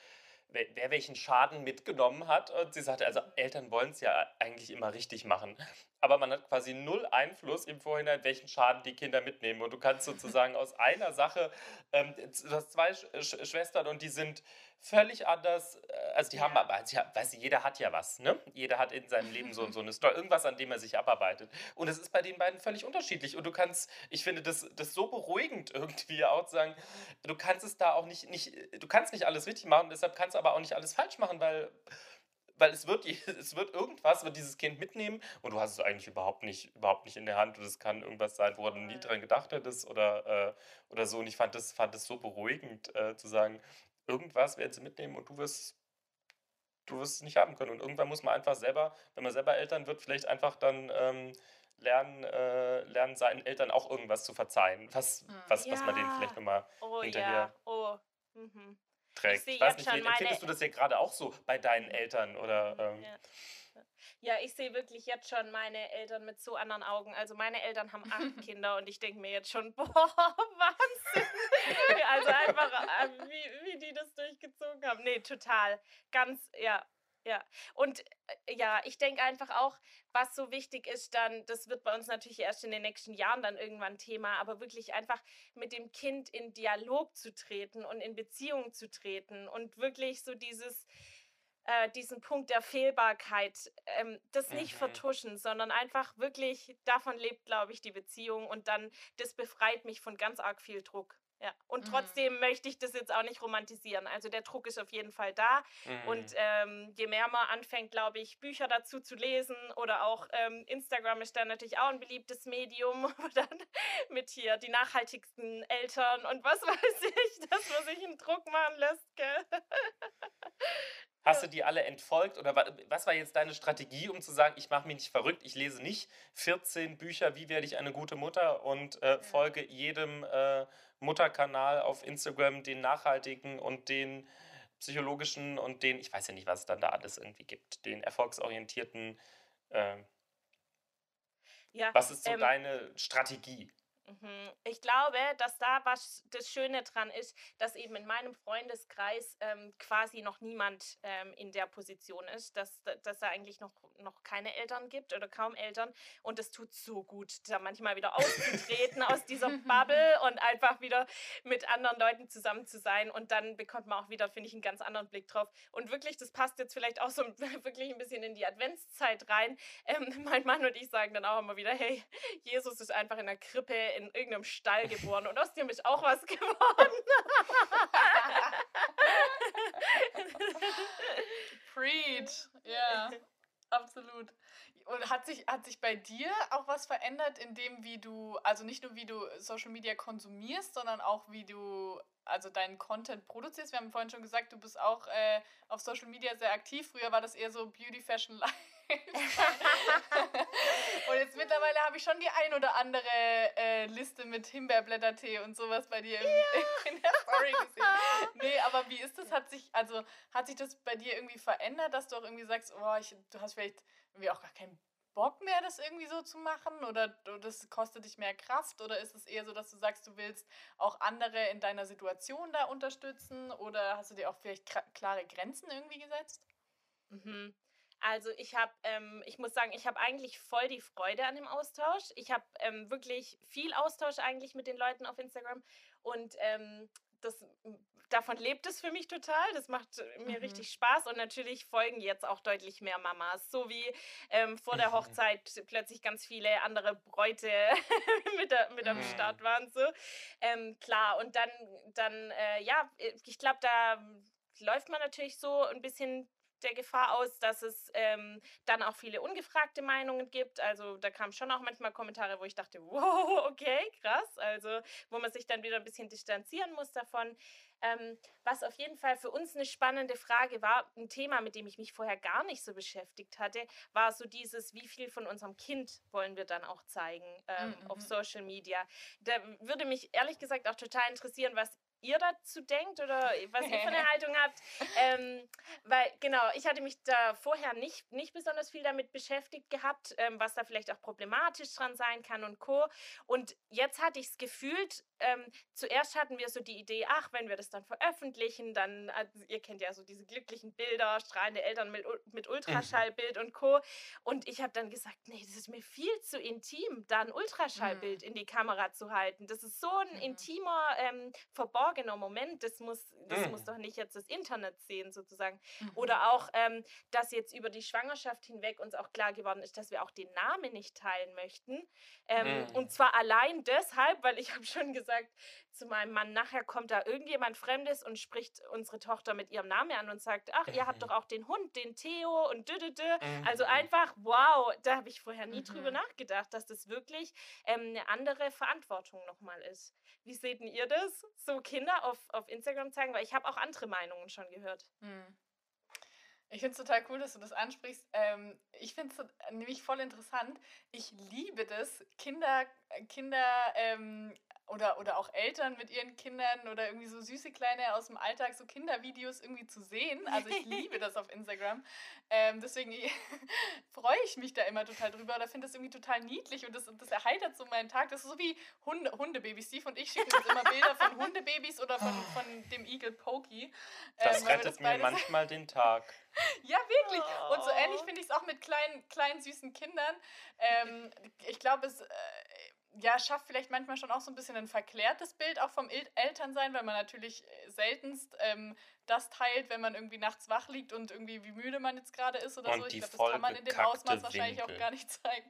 wer, wer welchen Schaden mitgenommen hat. Und sie sagte, also Eltern wollen es ja eigentlich immer richtig machen. [laughs] Aber man hat quasi null Einfluss im Vorhinein, welchen Schaden die Kinder mitnehmen. Und du kannst sozusagen aus einer Sache, ähm, du hast zwei Sch Sch Schwestern und die sind völlig anders. Äh, also die ja. haben, also, weißt du, jeder hat ja was, ne? Jeder hat in seinem Leben so, [laughs] so eine Story, irgendwas, an dem er sich abarbeitet. Und es ist bei den beiden völlig unterschiedlich. Und du kannst, ich finde das, das so beruhigend [laughs] irgendwie auch zu sagen, du kannst es da auch nicht, nicht, du kannst nicht alles richtig machen, deshalb kannst du aber auch nicht alles falsch machen, weil weil es wird, [laughs] es wird irgendwas, wird dieses Kind mitnehmen und du hast es eigentlich überhaupt nicht, überhaupt nicht in der Hand und es kann irgendwas sein, woran du nie dran gedacht hättest oder, äh, oder so. Und ich fand das, fand das so beruhigend äh, zu sagen, irgendwas werden sie mitnehmen und du wirst, du wirst es nicht haben können. Und irgendwann muss man einfach selber, wenn man selber Eltern wird, vielleicht einfach dann ähm, lernen, äh, lernen, seinen Eltern auch irgendwas zu verzeihen, was, hm. was, ja. was man denen vielleicht nochmal oh, hinterher ja. oh. mhm. trägt. Ich, ich weiß nicht, empfindest du das ja gerade auch so bei deinen mhm. Eltern oder? Ähm, ja. Ja, ich sehe wirklich jetzt schon meine Eltern mit so anderen Augen. Also meine Eltern haben acht [laughs] Kinder und ich denke mir jetzt schon, [laughs] boah, Wahnsinn. also einfach, äh, wie, wie die das durchgezogen haben. Nee, total. Ganz, ja, ja, und äh, ja, ich denke einfach auch, was so wichtig ist, dann, das wird bei uns natürlich erst in den nächsten Jahren dann irgendwann Thema, aber wirklich einfach mit dem Kind in Dialog zu treten und in Beziehung zu treten und wirklich so dieses, äh, diesen Punkt der Fehlbarkeit, ähm, das nicht mhm. vertuschen, sondern einfach wirklich, davon lebt, glaube ich, die Beziehung und dann, das befreit mich von ganz arg viel Druck. Ja, und mhm. trotzdem möchte ich das jetzt auch nicht romantisieren. Also der Druck ist auf jeden Fall da. Mhm. Und ähm, je mehr man anfängt, glaube ich, Bücher dazu zu lesen oder auch ähm, Instagram ist dann natürlich auch ein beliebtes Medium, [laughs] wo dann mit hier die nachhaltigsten Eltern und was [laughs] weiß ich, dass man sich einen Druck machen lässt, gell? [laughs] Hast du die alle entfolgt oder was war jetzt deine Strategie, um zu sagen, ich mache mich nicht verrückt, ich lese nicht 14 Bücher, wie werde ich eine gute Mutter und äh, folge jedem äh, Mutterkanal auf Instagram, den nachhaltigen und den psychologischen und den, ich weiß ja nicht, was es dann da alles irgendwie gibt, den erfolgsorientierten. Äh, ja, was ist so ähm, deine Strategie? Mhm. Ich glaube, dass da was das Schöne dran ist, dass eben in meinem Freundeskreis ähm, quasi noch niemand ähm, in der Position ist, dass, dass da eigentlich noch, noch keine Eltern gibt oder kaum Eltern. Und es tut so gut, da manchmal wieder auszutreten aus dieser [laughs] Bubble und einfach wieder mit anderen Leuten zusammen zu sein. Und dann bekommt man auch wieder, finde ich, einen ganz anderen Blick drauf. Und wirklich, das passt jetzt vielleicht auch so [laughs] wirklich ein bisschen in die Adventszeit rein. Ähm, [laughs] mein Mann und ich sagen dann auch immer wieder, hey, Jesus ist einfach in der Krippe in irgendeinem Stall geboren und aus dem ist auch was [laughs] geworden. Preach, ja, absolut. Und hat sich, hat sich bei dir auch was verändert, in dem, wie du, also nicht nur wie du Social Media konsumierst, sondern auch wie du also deinen Content produzierst? Wir haben vorhin schon gesagt, du bist auch äh, auf Social Media sehr aktiv. Früher war das eher so Beauty, Fashion, Life. Und jetzt mittlerweile habe ich schon die ein oder andere äh, Liste mit Himbeerblättertee und sowas bei dir im, ja. in der Story gesehen. [laughs] Nee, aber wie ist das? Hat sich, also, hat sich das bei dir irgendwie verändert, dass du auch irgendwie sagst, oh, ich, du hast vielleicht irgendwie auch gar keinen Bock mehr, das irgendwie so zu machen? Oder das kostet dich mehr Kraft? Oder ist es eher so, dass du sagst, du willst auch andere in deiner Situation da unterstützen? Oder hast du dir auch vielleicht klare Grenzen irgendwie gesetzt? Mhm. Also ich habe, ähm, ich muss sagen, ich habe eigentlich voll die Freude an dem Austausch. Ich habe ähm, wirklich viel Austausch eigentlich mit den Leuten auf Instagram und ähm, das, davon lebt es für mich total. Das macht mir mhm. richtig Spaß und natürlich folgen jetzt auch deutlich mehr Mamas, so wie ähm, vor der [laughs] Hochzeit plötzlich ganz viele andere Bräute [laughs] mit, der, mit am mhm. Start waren. So. Ähm, klar, und dann, dann äh, ja, ich glaube, da läuft man natürlich so ein bisschen der Gefahr aus, dass es ähm, dann auch viele ungefragte Meinungen gibt. Also da kamen schon auch manchmal Kommentare, wo ich dachte, [laughs] wow, okay, krass. Also wo man sich dann wieder ein bisschen distanzieren muss davon. Ähm, was auf jeden Fall für uns eine spannende Frage war, ein Thema, mit dem ich mich vorher gar nicht so beschäftigt hatte, war so dieses, wie viel von unserem Kind wollen wir dann auch zeigen ähm, mhm. auf Social Media. Da würde mich ehrlich gesagt auch total interessieren, was ihr dazu denkt oder was ihr für eine [laughs] Haltung habt. Ähm, weil, genau, ich hatte mich da vorher nicht, nicht besonders viel damit beschäftigt gehabt, ähm, was da vielleicht auch problematisch dran sein kann und Co. Und jetzt hatte ich es gefühlt, ähm, zuerst hatten wir so die Idee, ach, wenn wir das dann veröffentlichen, dann, also ihr kennt ja so diese glücklichen Bilder, strahlende Eltern mit, mit Ultraschallbild und Co. Und ich habe dann gesagt, nee, das ist mir viel zu intim, da ein Ultraschallbild mhm. in die Kamera zu halten. Das ist so ein mhm. intimer, ähm, verborgener Moment, das muss, das mhm. muss doch nicht jetzt das Internet sehen, sozusagen. Mhm. Oder auch, ähm, dass jetzt über die Schwangerschaft hinweg uns auch klar geworden ist, dass wir auch den Namen nicht teilen möchten. Ähm. Und zwar allein deshalb, weil ich [laughs] habe schon gesagt, gesagt zu meinem Mann, nachher kommt da irgendjemand Fremdes und spricht unsere Tochter mit ihrem Namen an und sagt, ach, ihr habt mhm. doch auch den Hund, den Theo und dü, dü, dü. Also mhm. einfach, wow, da habe ich vorher nie mhm. drüber nachgedacht, dass das wirklich ähm, eine andere Verantwortung nochmal ist. Wie seht ihr das? So Kinder auf, auf Instagram zeigen, weil ich habe auch andere Meinungen schon gehört. Mhm. Ich finde es total cool, dass du das ansprichst. Ähm, ich finde es nämlich voll interessant. Ich liebe das, Kinder, Kinder ähm, oder, oder auch Eltern mit ihren Kindern oder irgendwie so süße Kleine aus dem Alltag, so Kindervideos irgendwie zu sehen. Also ich liebe das auf Instagram. [laughs] Ähm, deswegen [laughs] freue ich mich da immer total drüber oder finde das irgendwie total niedlich und das, das erheitert so meinen Tag. Das ist so wie Hunde, Hundebabys. Steve und ich schicken uns immer Bilder von Hundebabys oder von, von dem Igel Pokey. Das ähm, rettet das mir [laughs] manchmal den Tag. Ja, wirklich. Und so ähnlich finde ich es auch mit kleinen, kleinen süßen Kindern. Ähm, ich glaube, es... Äh, ja, schafft vielleicht manchmal schon auch so ein bisschen ein verklärtes Bild auch vom El Elternsein, weil man natürlich seltenst ähm, das teilt, wenn man irgendwie nachts wach liegt und irgendwie wie müde man jetzt gerade ist oder und so. Ich glaube, das kann man in dem Ausmaß wahrscheinlich auch gar nicht [laughs] zeigen.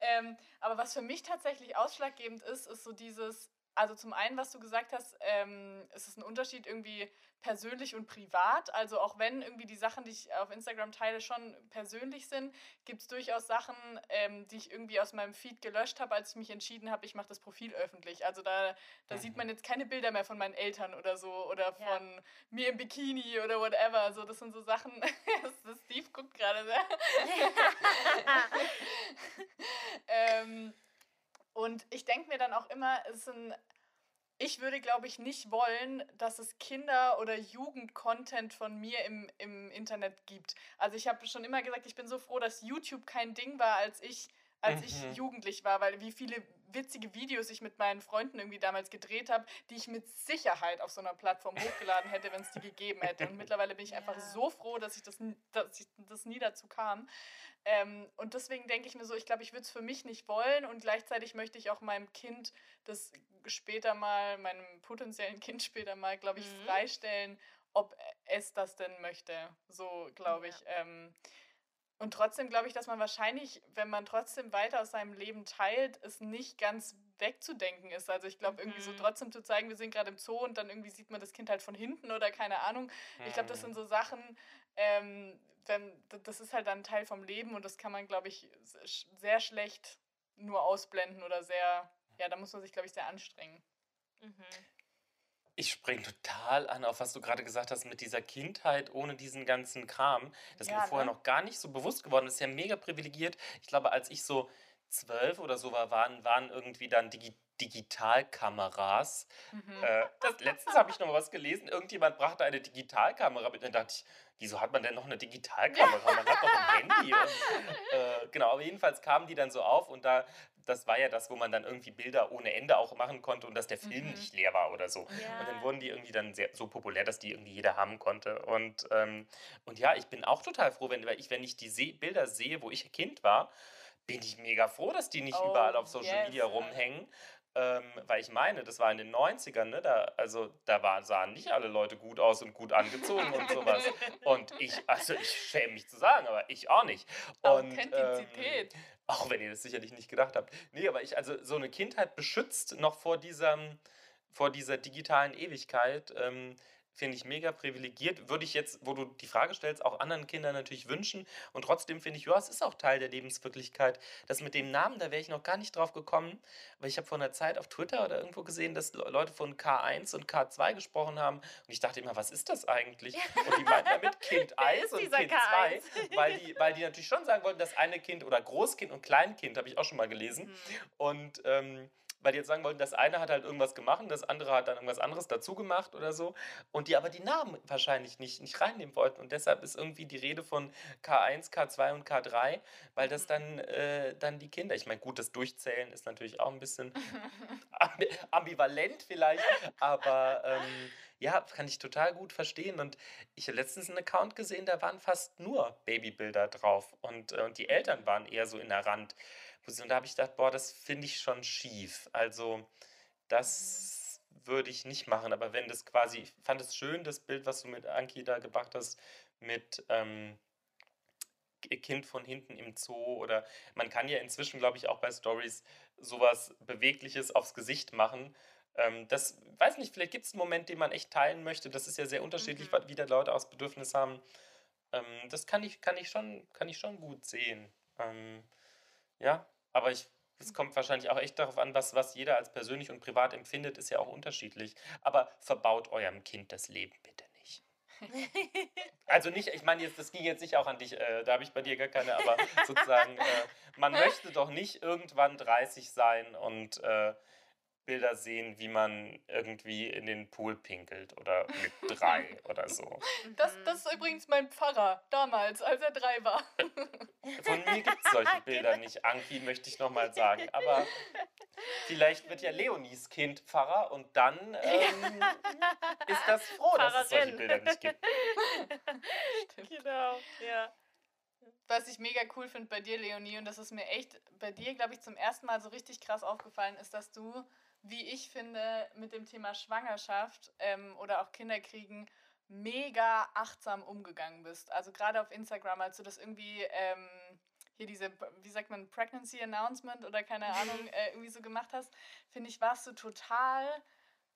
Ähm, aber was für mich tatsächlich ausschlaggebend ist, ist so dieses, also zum einen, was du gesagt hast, ähm, es ist ein Unterschied irgendwie persönlich und privat. Also auch wenn irgendwie die Sachen, die ich auf Instagram teile, schon persönlich sind, gibt es durchaus Sachen, ähm, die ich irgendwie aus meinem Feed gelöscht habe, als ich mich entschieden habe, ich mache das Profil öffentlich. Also da, da mhm. sieht man jetzt keine Bilder mehr von meinen Eltern oder so oder ja. von mir im Bikini oder whatever. Also das sind so Sachen, [laughs] Steve guckt gerade sehr. [laughs] ähm, und ich denke mir dann auch immer, es sind ich würde, glaube ich, nicht wollen, dass es Kinder- oder Jugend-Content von mir im, im Internet gibt. Also ich habe schon immer gesagt, ich bin so froh, dass YouTube kein Ding war, als ich als mhm. ich jugendlich war, weil wie viele witzige Videos ich mit meinen Freunden irgendwie damals gedreht habe, die ich mit Sicherheit auf so einer Plattform hochgeladen hätte, wenn es die gegeben hätte. Und mittlerweile bin ich ja. einfach so froh, dass ich das, dass ich das nie dazu kam. Ähm, und deswegen denke ich mir so, ich glaube, ich würde es für mich nicht wollen und gleichzeitig möchte ich auch meinem Kind das später mal, meinem potenziellen Kind später mal, glaube ich, mhm. freistellen, ob es das denn möchte. So, glaube ich. Ja. Ähm, und trotzdem glaube ich, dass man wahrscheinlich, wenn man trotzdem weiter aus seinem Leben teilt, es nicht ganz wegzudenken ist. Also ich glaube, mhm. irgendwie so mhm. trotzdem zu zeigen, wir sind gerade im Zoo und dann irgendwie sieht man das Kind halt von hinten oder keine Ahnung. Mhm. Ich glaube, das sind so Sachen, ähm, wenn, das ist halt dann ein Teil vom Leben und das kann man, glaube ich, sehr schlecht nur ausblenden oder sehr, ja, da muss man sich, glaube ich, sehr anstrengen. Mhm. Ich springe total an auf, was du gerade gesagt hast mit dieser Kindheit ohne diesen ganzen Kram. Das ist ja, mir vorher ne? noch gar nicht so bewusst geworden. Das ist ja mega privilegiert. Ich glaube, als ich so zwölf oder so war, waren, waren irgendwie dann Digi Digitalkameras. Mhm. Äh, das, letztens habe ich noch mal was gelesen. Irgendjemand brachte eine Digitalkamera mit. Dann dachte ich, wieso hat man denn noch eine Digitalkamera? Man hat doch ein Handy. Und, äh, genau, aber jedenfalls kamen die dann so auf und da das war ja das, wo man dann irgendwie Bilder ohne Ende auch machen konnte und dass der Film mhm. nicht leer war oder so. Ja. Und dann wurden die irgendwie dann sehr, so populär, dass die irgendwie jeder haben konnte. Und, ähm, und ja, ich bin auch total froh, wenn, ich, wenn ich die Se Bilder sehe, wo ich Kind war, bin ich mega froh, dass die nicht oh, überall auf Social yes. Media rumhängen. Ähm, weil ich meine, das war in den 90ern, ne? Da, also da war, sahen nicht alle Leute gut aus und gut angezogen und sowas. Und ich, also ich schäme mich zu sagen, aber ich auch nicht. Und, Authentizität. Ähm, auch wenn ihr das sicherlich nicht gedacht habt. Nee, aber ich, also so eine Kindheit beschützt noch vor dieser, vor dieser digitalen Ewigkeit, ähm, finde ich mega privilegiert. Würde ich jetzt, wo du die Frage stellst, auch anderen Kindern natürlich wünschen. Und trotzdem finde ich, ja, es ist auch Teil der Lebenswirklichkeit. Das mit dem Namen, da wäre ich noch gar nicht drauf gekommen, weil ich habe vor einer Zeit auf Twitter oder irgendwo gesehen, dass Leute von K1 und K2 gesprochen haben. Und ich dachte immer, was ist das eigentlich? [laughs] Und die meinten damit Kind 1 und Kind K1? 2, weil die, weil die natürlich schon sagen wollten, dass eine Kind oder Großkind und Kleinkind, habe ich auch schon mal gelesen. Mhm. Und ähm, weil die jetzt sagen wollten, das eine hat halt irgendwas gemacht, das andere hat dann irgendwas anderes dazu gemacht oder so. Und die aber die Namen wahrscheinlich nicht, nicht reinnehmen wollten. Und deshalb ist irgendwie die Rede von K1, K2 und K3, weil das dann, äh, dann die Kinder, ich meine, gut, das Durchzählen ist natürlich auch ein bisschen [laughs] ambivalent vielleicht, aber ähm, ja, kann ich total gut verstehen. Und ich habe letztens einen Account gesehen, da waren fast nur Babybilder drauf. Und, äh, und die Eltern waren eher so in der Rand. Und da habe ich gedacht, boah, das finde ich schon schief. Also das würde ich nicht machen. Aber wenn das quasi, ich fand es schön, das Bild, was du mit Anki da gebracht hast, mit ähm, Kind von hinten im Zoo oder man kann ja inzwischen, glaube ich, auch bei Stories sowas Bewegliches aufs Gesicht machen. Ähm, das, weiß nicht, vielleicht gibt es einen Moment, den man echt teilen möchte. Das ist ja sehr unterschiedlich, mhm. wie da Leute aus Bedürfnis haben. Ähm, das kann ich, kann, ich schon, kann ich schon gut sehen. Ähm, ja, aber ich, es kommt wahrscheinlich auch echt darauf an, was, was jeder als persönlich und privat empfindet, ist ja auch unterschiedlich. Aber verbaut eurem Kind das Leben bitte nicht. [laughs] Also nicht, ich meine, jetzt, das ging jetzt nicht auch an dich, äh, da habe ich bei dir gar keine, aber [laughs] sozusagen, äh, man möchte doch nicht irgendwann 30 sein und äh, Bilder sehen, wie man irgendwie in den Pool pinkelt oder mit [laughs] drei oder so. Das, das ist übrigens mein Pfarrer damals, als er drei war. [laughs] Von mir gibt es solche [laughs] Bilder nicht, Anki, möchte ich nochmal sagen. Aber vielleicht wird ja Leonies Kind Pfarrer und dann ähm, ist das froh, dass es solche Bilder nicht gibt. Genau, ja. Was ich mega cool finde bei dir, Leonie, und das ist mir echt bei dir, glaube ich, zum ersten Mal so richtig krass aufgefallen, ist, dass du wie ich finde, mit dem Thema Schwangerschaft ähm, oder auch Kinderkriegen mega achtsam umgegangen bist. Also gerade auf Instagram, als du das irgendwie ähm, hier diese, wie sagt man, Pregnancy Announcement oder keine [laughs] Ahnung, äh, irgendwie so gemacht hast, finde ich, warst du total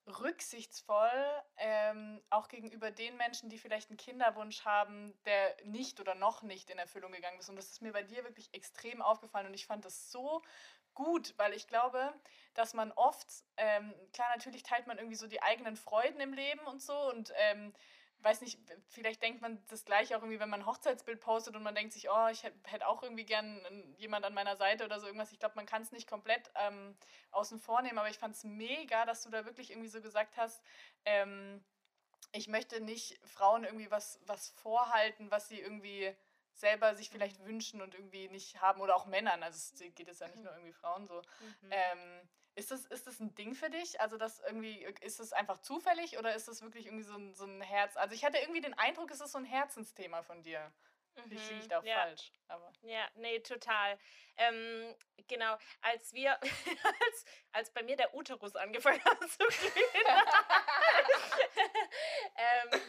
rücksichtsvoll, ähm, auch gegenüber den Menschen, die vielleicht einen Kinderwunsch haben, der nicht oder noch nicht in Erfüllung gegangen ist. Und das ist mir bei dir wirklich extrem aufgefallen und ich fand das so gut, weil ich glaube, dass man oft, ähm, klar, natürlich teilt man irgendwie so die eigenen Freuden im Leben und so und ähm, weiß nicht, vielleicht denkt man das gleiche auch irgendwie, wenn man ein Hochzeitsbild postet und man denkt sich, oh, ich hätte auch irgendwie gern jemand an meiner Seite oder so irgendwas. Ich glaube, man kann es nicht komplett ähm, außen vor nehmen, aber ich fand es mega, dass du da wirklich irgendwie so gesagt hast, ähm, ich möchte nicht Frauen irgendwie was, was vorhalten, was sie irgendwie selber sich vielleicht mhm. wünschen und irgendwie nicht haben oder auch Männern. Also es geht es ja nicht nur irgendwie Frauen so. Mhm. Ähm, ist das, ist das ein Ding für dich? Also das irgendwie, ist es einfach zufällig oder ist das wirklich irgendwie so ein, so ein Herz? Also ich hatte irgendwie den Eindruck, es ist so ein Herzensthema von dir. Mhm. Wie liege ich da ja. falsch? Aber. Ja, nee, total. Ähm, genau, als wir, [laughs] als, als bei mir der Uterus angefangen hat zu glühen, [laughs] ähm,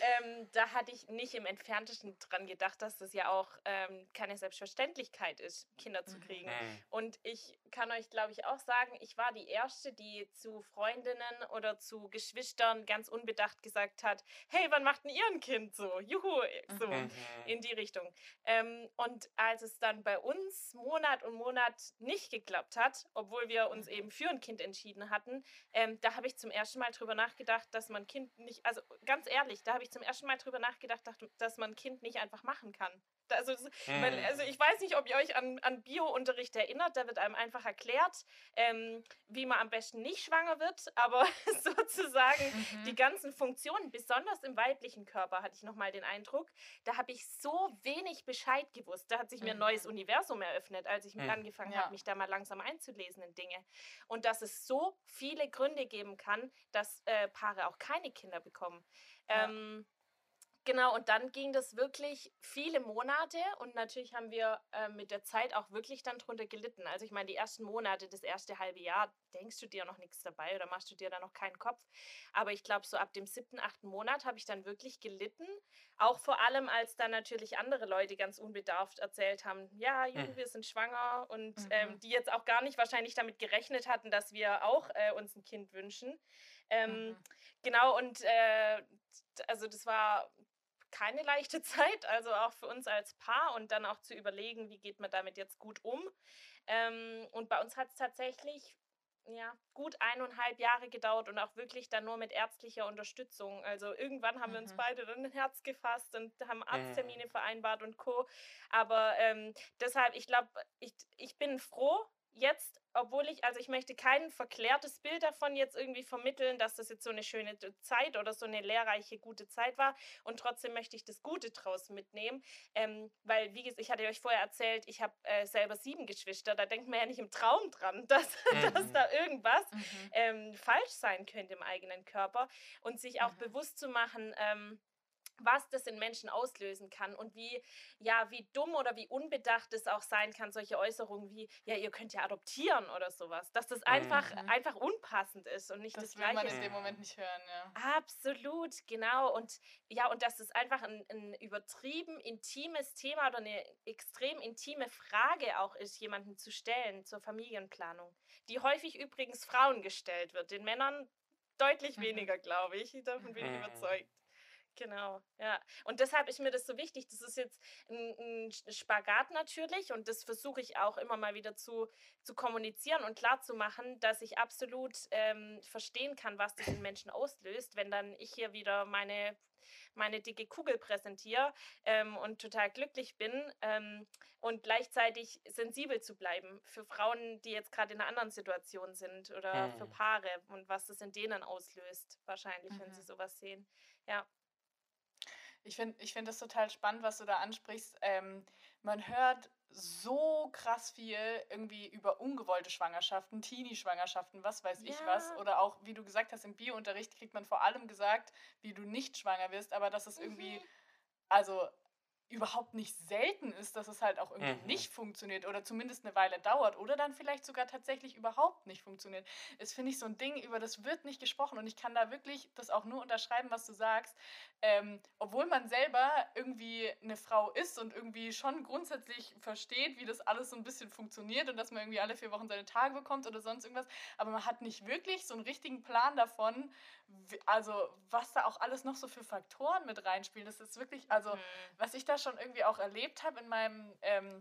ähm, da hatte ich nicht im Entferntesten dran gedacht, dass das ja auch ähm, keine Selbstverständlichkeit ist, Kinder zu kriegen. Mhm. Und ich kann euch, glaube ich, auch sagen, ich war die Erste, die zu Freundinnen oder zu Geschwistern ganz unbedacht gesagt hat, hey, wann macht denn ihr ein Kind so? Juhu, so mhm. in die Richtung. Ähm, und als es dann bei uns Monat und Monat nicht geklappt hat, obwohl wir uns eben für ein Kind entschieden hatten, ähm, da habe ich zum ersten Mal drüber nachgedacht, dass man Kind nicht, also ganz ehrlich, da habe ich zum ersten Mal drüber nachgedacht, dass man Kind nicht einfach machen kann. Also, mhm. also ich weiß nicht, ob ihr euch an, an Bio-Unterricht erinnert, da wird einem einfach erklärt, ähm, wie man am besten nicht schwanger wird, aber [laughs] sozusagen mhm. die ganzen Funktionen, besonders im weiblichen Körper, hatte ich nochmal den Eindruck, da habe ich so wenig Bescheid gewusst. Da hat sich mir ein neues mhm. Universum eröffnet, als ich mhm. angefangen ja. habe, mich da mal langsam einzulesen in Dinge. Und dass es so viele Gründe geben kann, dass äh, Paare auch keine Kinder bekommen. Ähm, Genau, und dann ging das wirklich viele Monate und natürlich haben wir äh, mit der Zeit auch wirklich dann drunter gelitten. Also ich meine, die ersten Monate, das erste halbe Jahr, denkst du dir noch nichts dabei oder machst du dir da noch keinen Kopf. Aber ich glaube, so ab dem siebten, achten Monat habe ich dann wirklich gelitten. Auch vor allem, als dann natürlich andere Leute ganz unbedarft erzählt haben, ja, Juhu, mhm. wir sind schwanger und mhm. ähm, die jetzt auch gar nicht wahrscheinlich damit gerechnet hatten, dass wir auch äh, uns ein Kind wünschen. Ähm, mhm. Genau, und äh, also das war keine leichte [laughs] Zeit, also auch für uns als Paar und dann auch zu überlegen, wie geht man damit jetzt gut um. Ähm, und bei uns hat es tatsächlich ja, gut eineinhalb Jahre gedauert und auch wirklich dann nur mit ärztlicher Unterstützung. Also irgendwann haben mhm. wir uns mhm. beide dann ein Herz gefasst und haben Arzttermine mhm. vereinbart und Co. Aber ähm, deshalb, ich glaube, ich, ich bin froh, jetzt, obwohl ich, also ich möchte kein verklärtes Bild davon jetzt irgendwie vermitteln, dass das jetzt so eine schöne Zeit oder so eine lehrreiche, gute Zeit war. Und trotzdem möchte ich das Gute draus mitnehmen. Ähm, weil, wie gesagt, ich hatte euch vorher erzählt, ich habe äh, selber sieben Geschwister. Da denkt man ja nicht im Traum dran, [laughs] dass, mhm. dass da irgendwas mhm. ähm, falsch sein könnte im eigenen Körper. Und sich auch mhm. bewusst zu machen, ähm, was das in Menschen auslösen kann und wie, ja, wie dumm oder wie unbedacht es auch sein kann, solche Äußerungen wie, ja, ihr könnt ja adoptieren oder sowas, dass das einfach, mhm. einfach unpassend ist und nicht das, das will man in dem Moment nicht hören, ja. Absolut, genau. Und ja, und dass es einfach ein, ein übertrieben intimes Thema oder eine extrem intime Frage auch ist, jemanden zu stellen zur Familienplanung, die häufig übrigens Frauen gestellt wird, den Männern deutlich mhm. weniger, glaube ich. Davon bin ich mhm. überzeugt. Genau, ja. Und deshalb ist mir das so wichtig. Das ist jetzt ein, ein Spagat natürlich und das versuche ich auch immer mal wieder zu, zu kommunizieren und klarzumachen, dass ich absolut ähm, verstehen kann, was das in Menschen auslöst, wenn dann ich hier wieder meine, meine dicke Kugel präsentiere ähm, und total glücklich bin ähm, und gleichzeitig sensibel zu bleiben für Frauen, die jetzt gerade in einer anderen Situation sind oder mhm. für Paare und was das in denen auslöst, wahrscheinlich, mhm. wenn sie mhm. sowas sehen. Ja. Ich finde ich find das total spannend, was du da ansprichst. Ähm, man hört so krass viel irgendwie über ungewollte Schwangerschaften, Teenie-Schwangerschaften, was weiß ich ja. was. Oder auch, wie du gesagt hast, im Biounterricht kriegt man vor allem gesagt, wie du nicht schwanger wirst, aber dass es irgendwie, mhm. also überhaupt nicht selten ist, dass es halt auch irgendwie mhm. nicht funktioniert oder zumindest eine Weile dauert oder dann vielleicht sogar tatsächlich überhaupt nicht funktioniert, ist, finde ich, so ein Ding, über das wird nicht gesprochen und ich kann da wirklich das auch nur unterschreiben, was du sagst. Ähm, obwohl man selber irgendwie eine Frau ist und irgendwie schon grundsätzlich versteht, wie das alles so ein bisschen funktioniert und dass man irgendwie alle vier Wochen seine Tage bekommt oder sonst irgendwas, aber man hat nicht wirklich so einen richtigen Plan davon, also was da auch alles noch so für Faktoren mit reinspielen. Das ist wirklich, also mhm. was ich da schon irgendwie auch erlebt habe in meinem, ähm,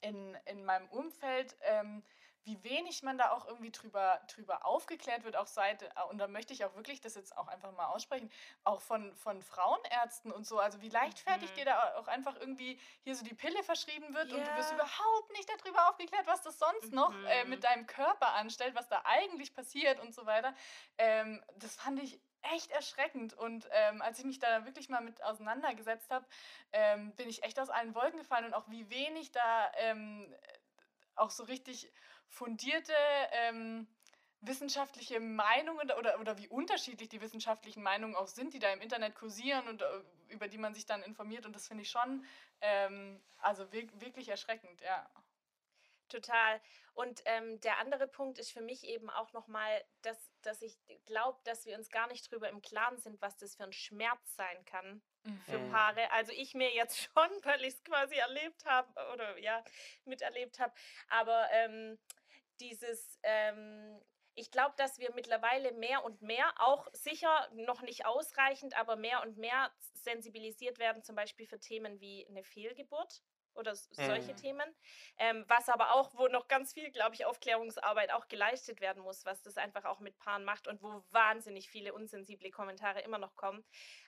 in, in meinem Umfeld, ähm, wie wenig man da auch irgendwie drüber, drüber aufgeklärt wird, auch seit, und da möchte ich auch wirklich das jetzt auch einfach mal aussprechen, auch von, von Frauenärzten und so, also wie leichtfertig mhm. dir da auch einfach irgendwie hier so die Pille verschrieben wird ja. und du wirst überhaupt nicht darüber aufgeklärt, was das sonst mhm. noch äh, mit deinem Körper anstellt, was da eigentlich passiert und so weiter. Ähm, das fand ich echt erschreckend. Und ähm, als ich mich da wirklich mal mit auseinandergesetzt habe, ähm, bin ich echt aus allen Wolken gefallen und auch wie wenig da ähm, auch so richtig fundierte ähm, wissenschaftliche Meinungen oder, oder wie unterschiedlich die wissenschaftlichen Meinungen auch sind, die da im Internet kursieren und äh, über die man sich dann informiert. Und das finde ich schon ähm, also wirklich erschreckend, ja. Total. Und ähm, der andere Punkt ist für mich eben auch nochmal, dass, dass ich glaube, dass wir uns gar nicht darüber im Klaren sind, was das für ein Schmerz sein kann mhm. für Paare. Also ich mir jetzt schon, [laughs] weil ich es quasi erlebt habe oder ja, miterlebt habe. Aber ähm, dieses, ähm, ich glaube, dass wir mittlerweile mehr und mehr, auch sicher noch nicht ausreichend, aber mehr und mehr sensibilisiert werden, zum Beispiel für Themen wie eine Fehlgeburt oder solche mhm. Themen. Ähm, was aber auch, wo noch ganz viel, glaube ich, Aufklärungsarbeit auch geleistet werden muss, was das einfach auch mit Paaren macht und wo wahnsinnig viele unsensible Kommentare immer noch kommen.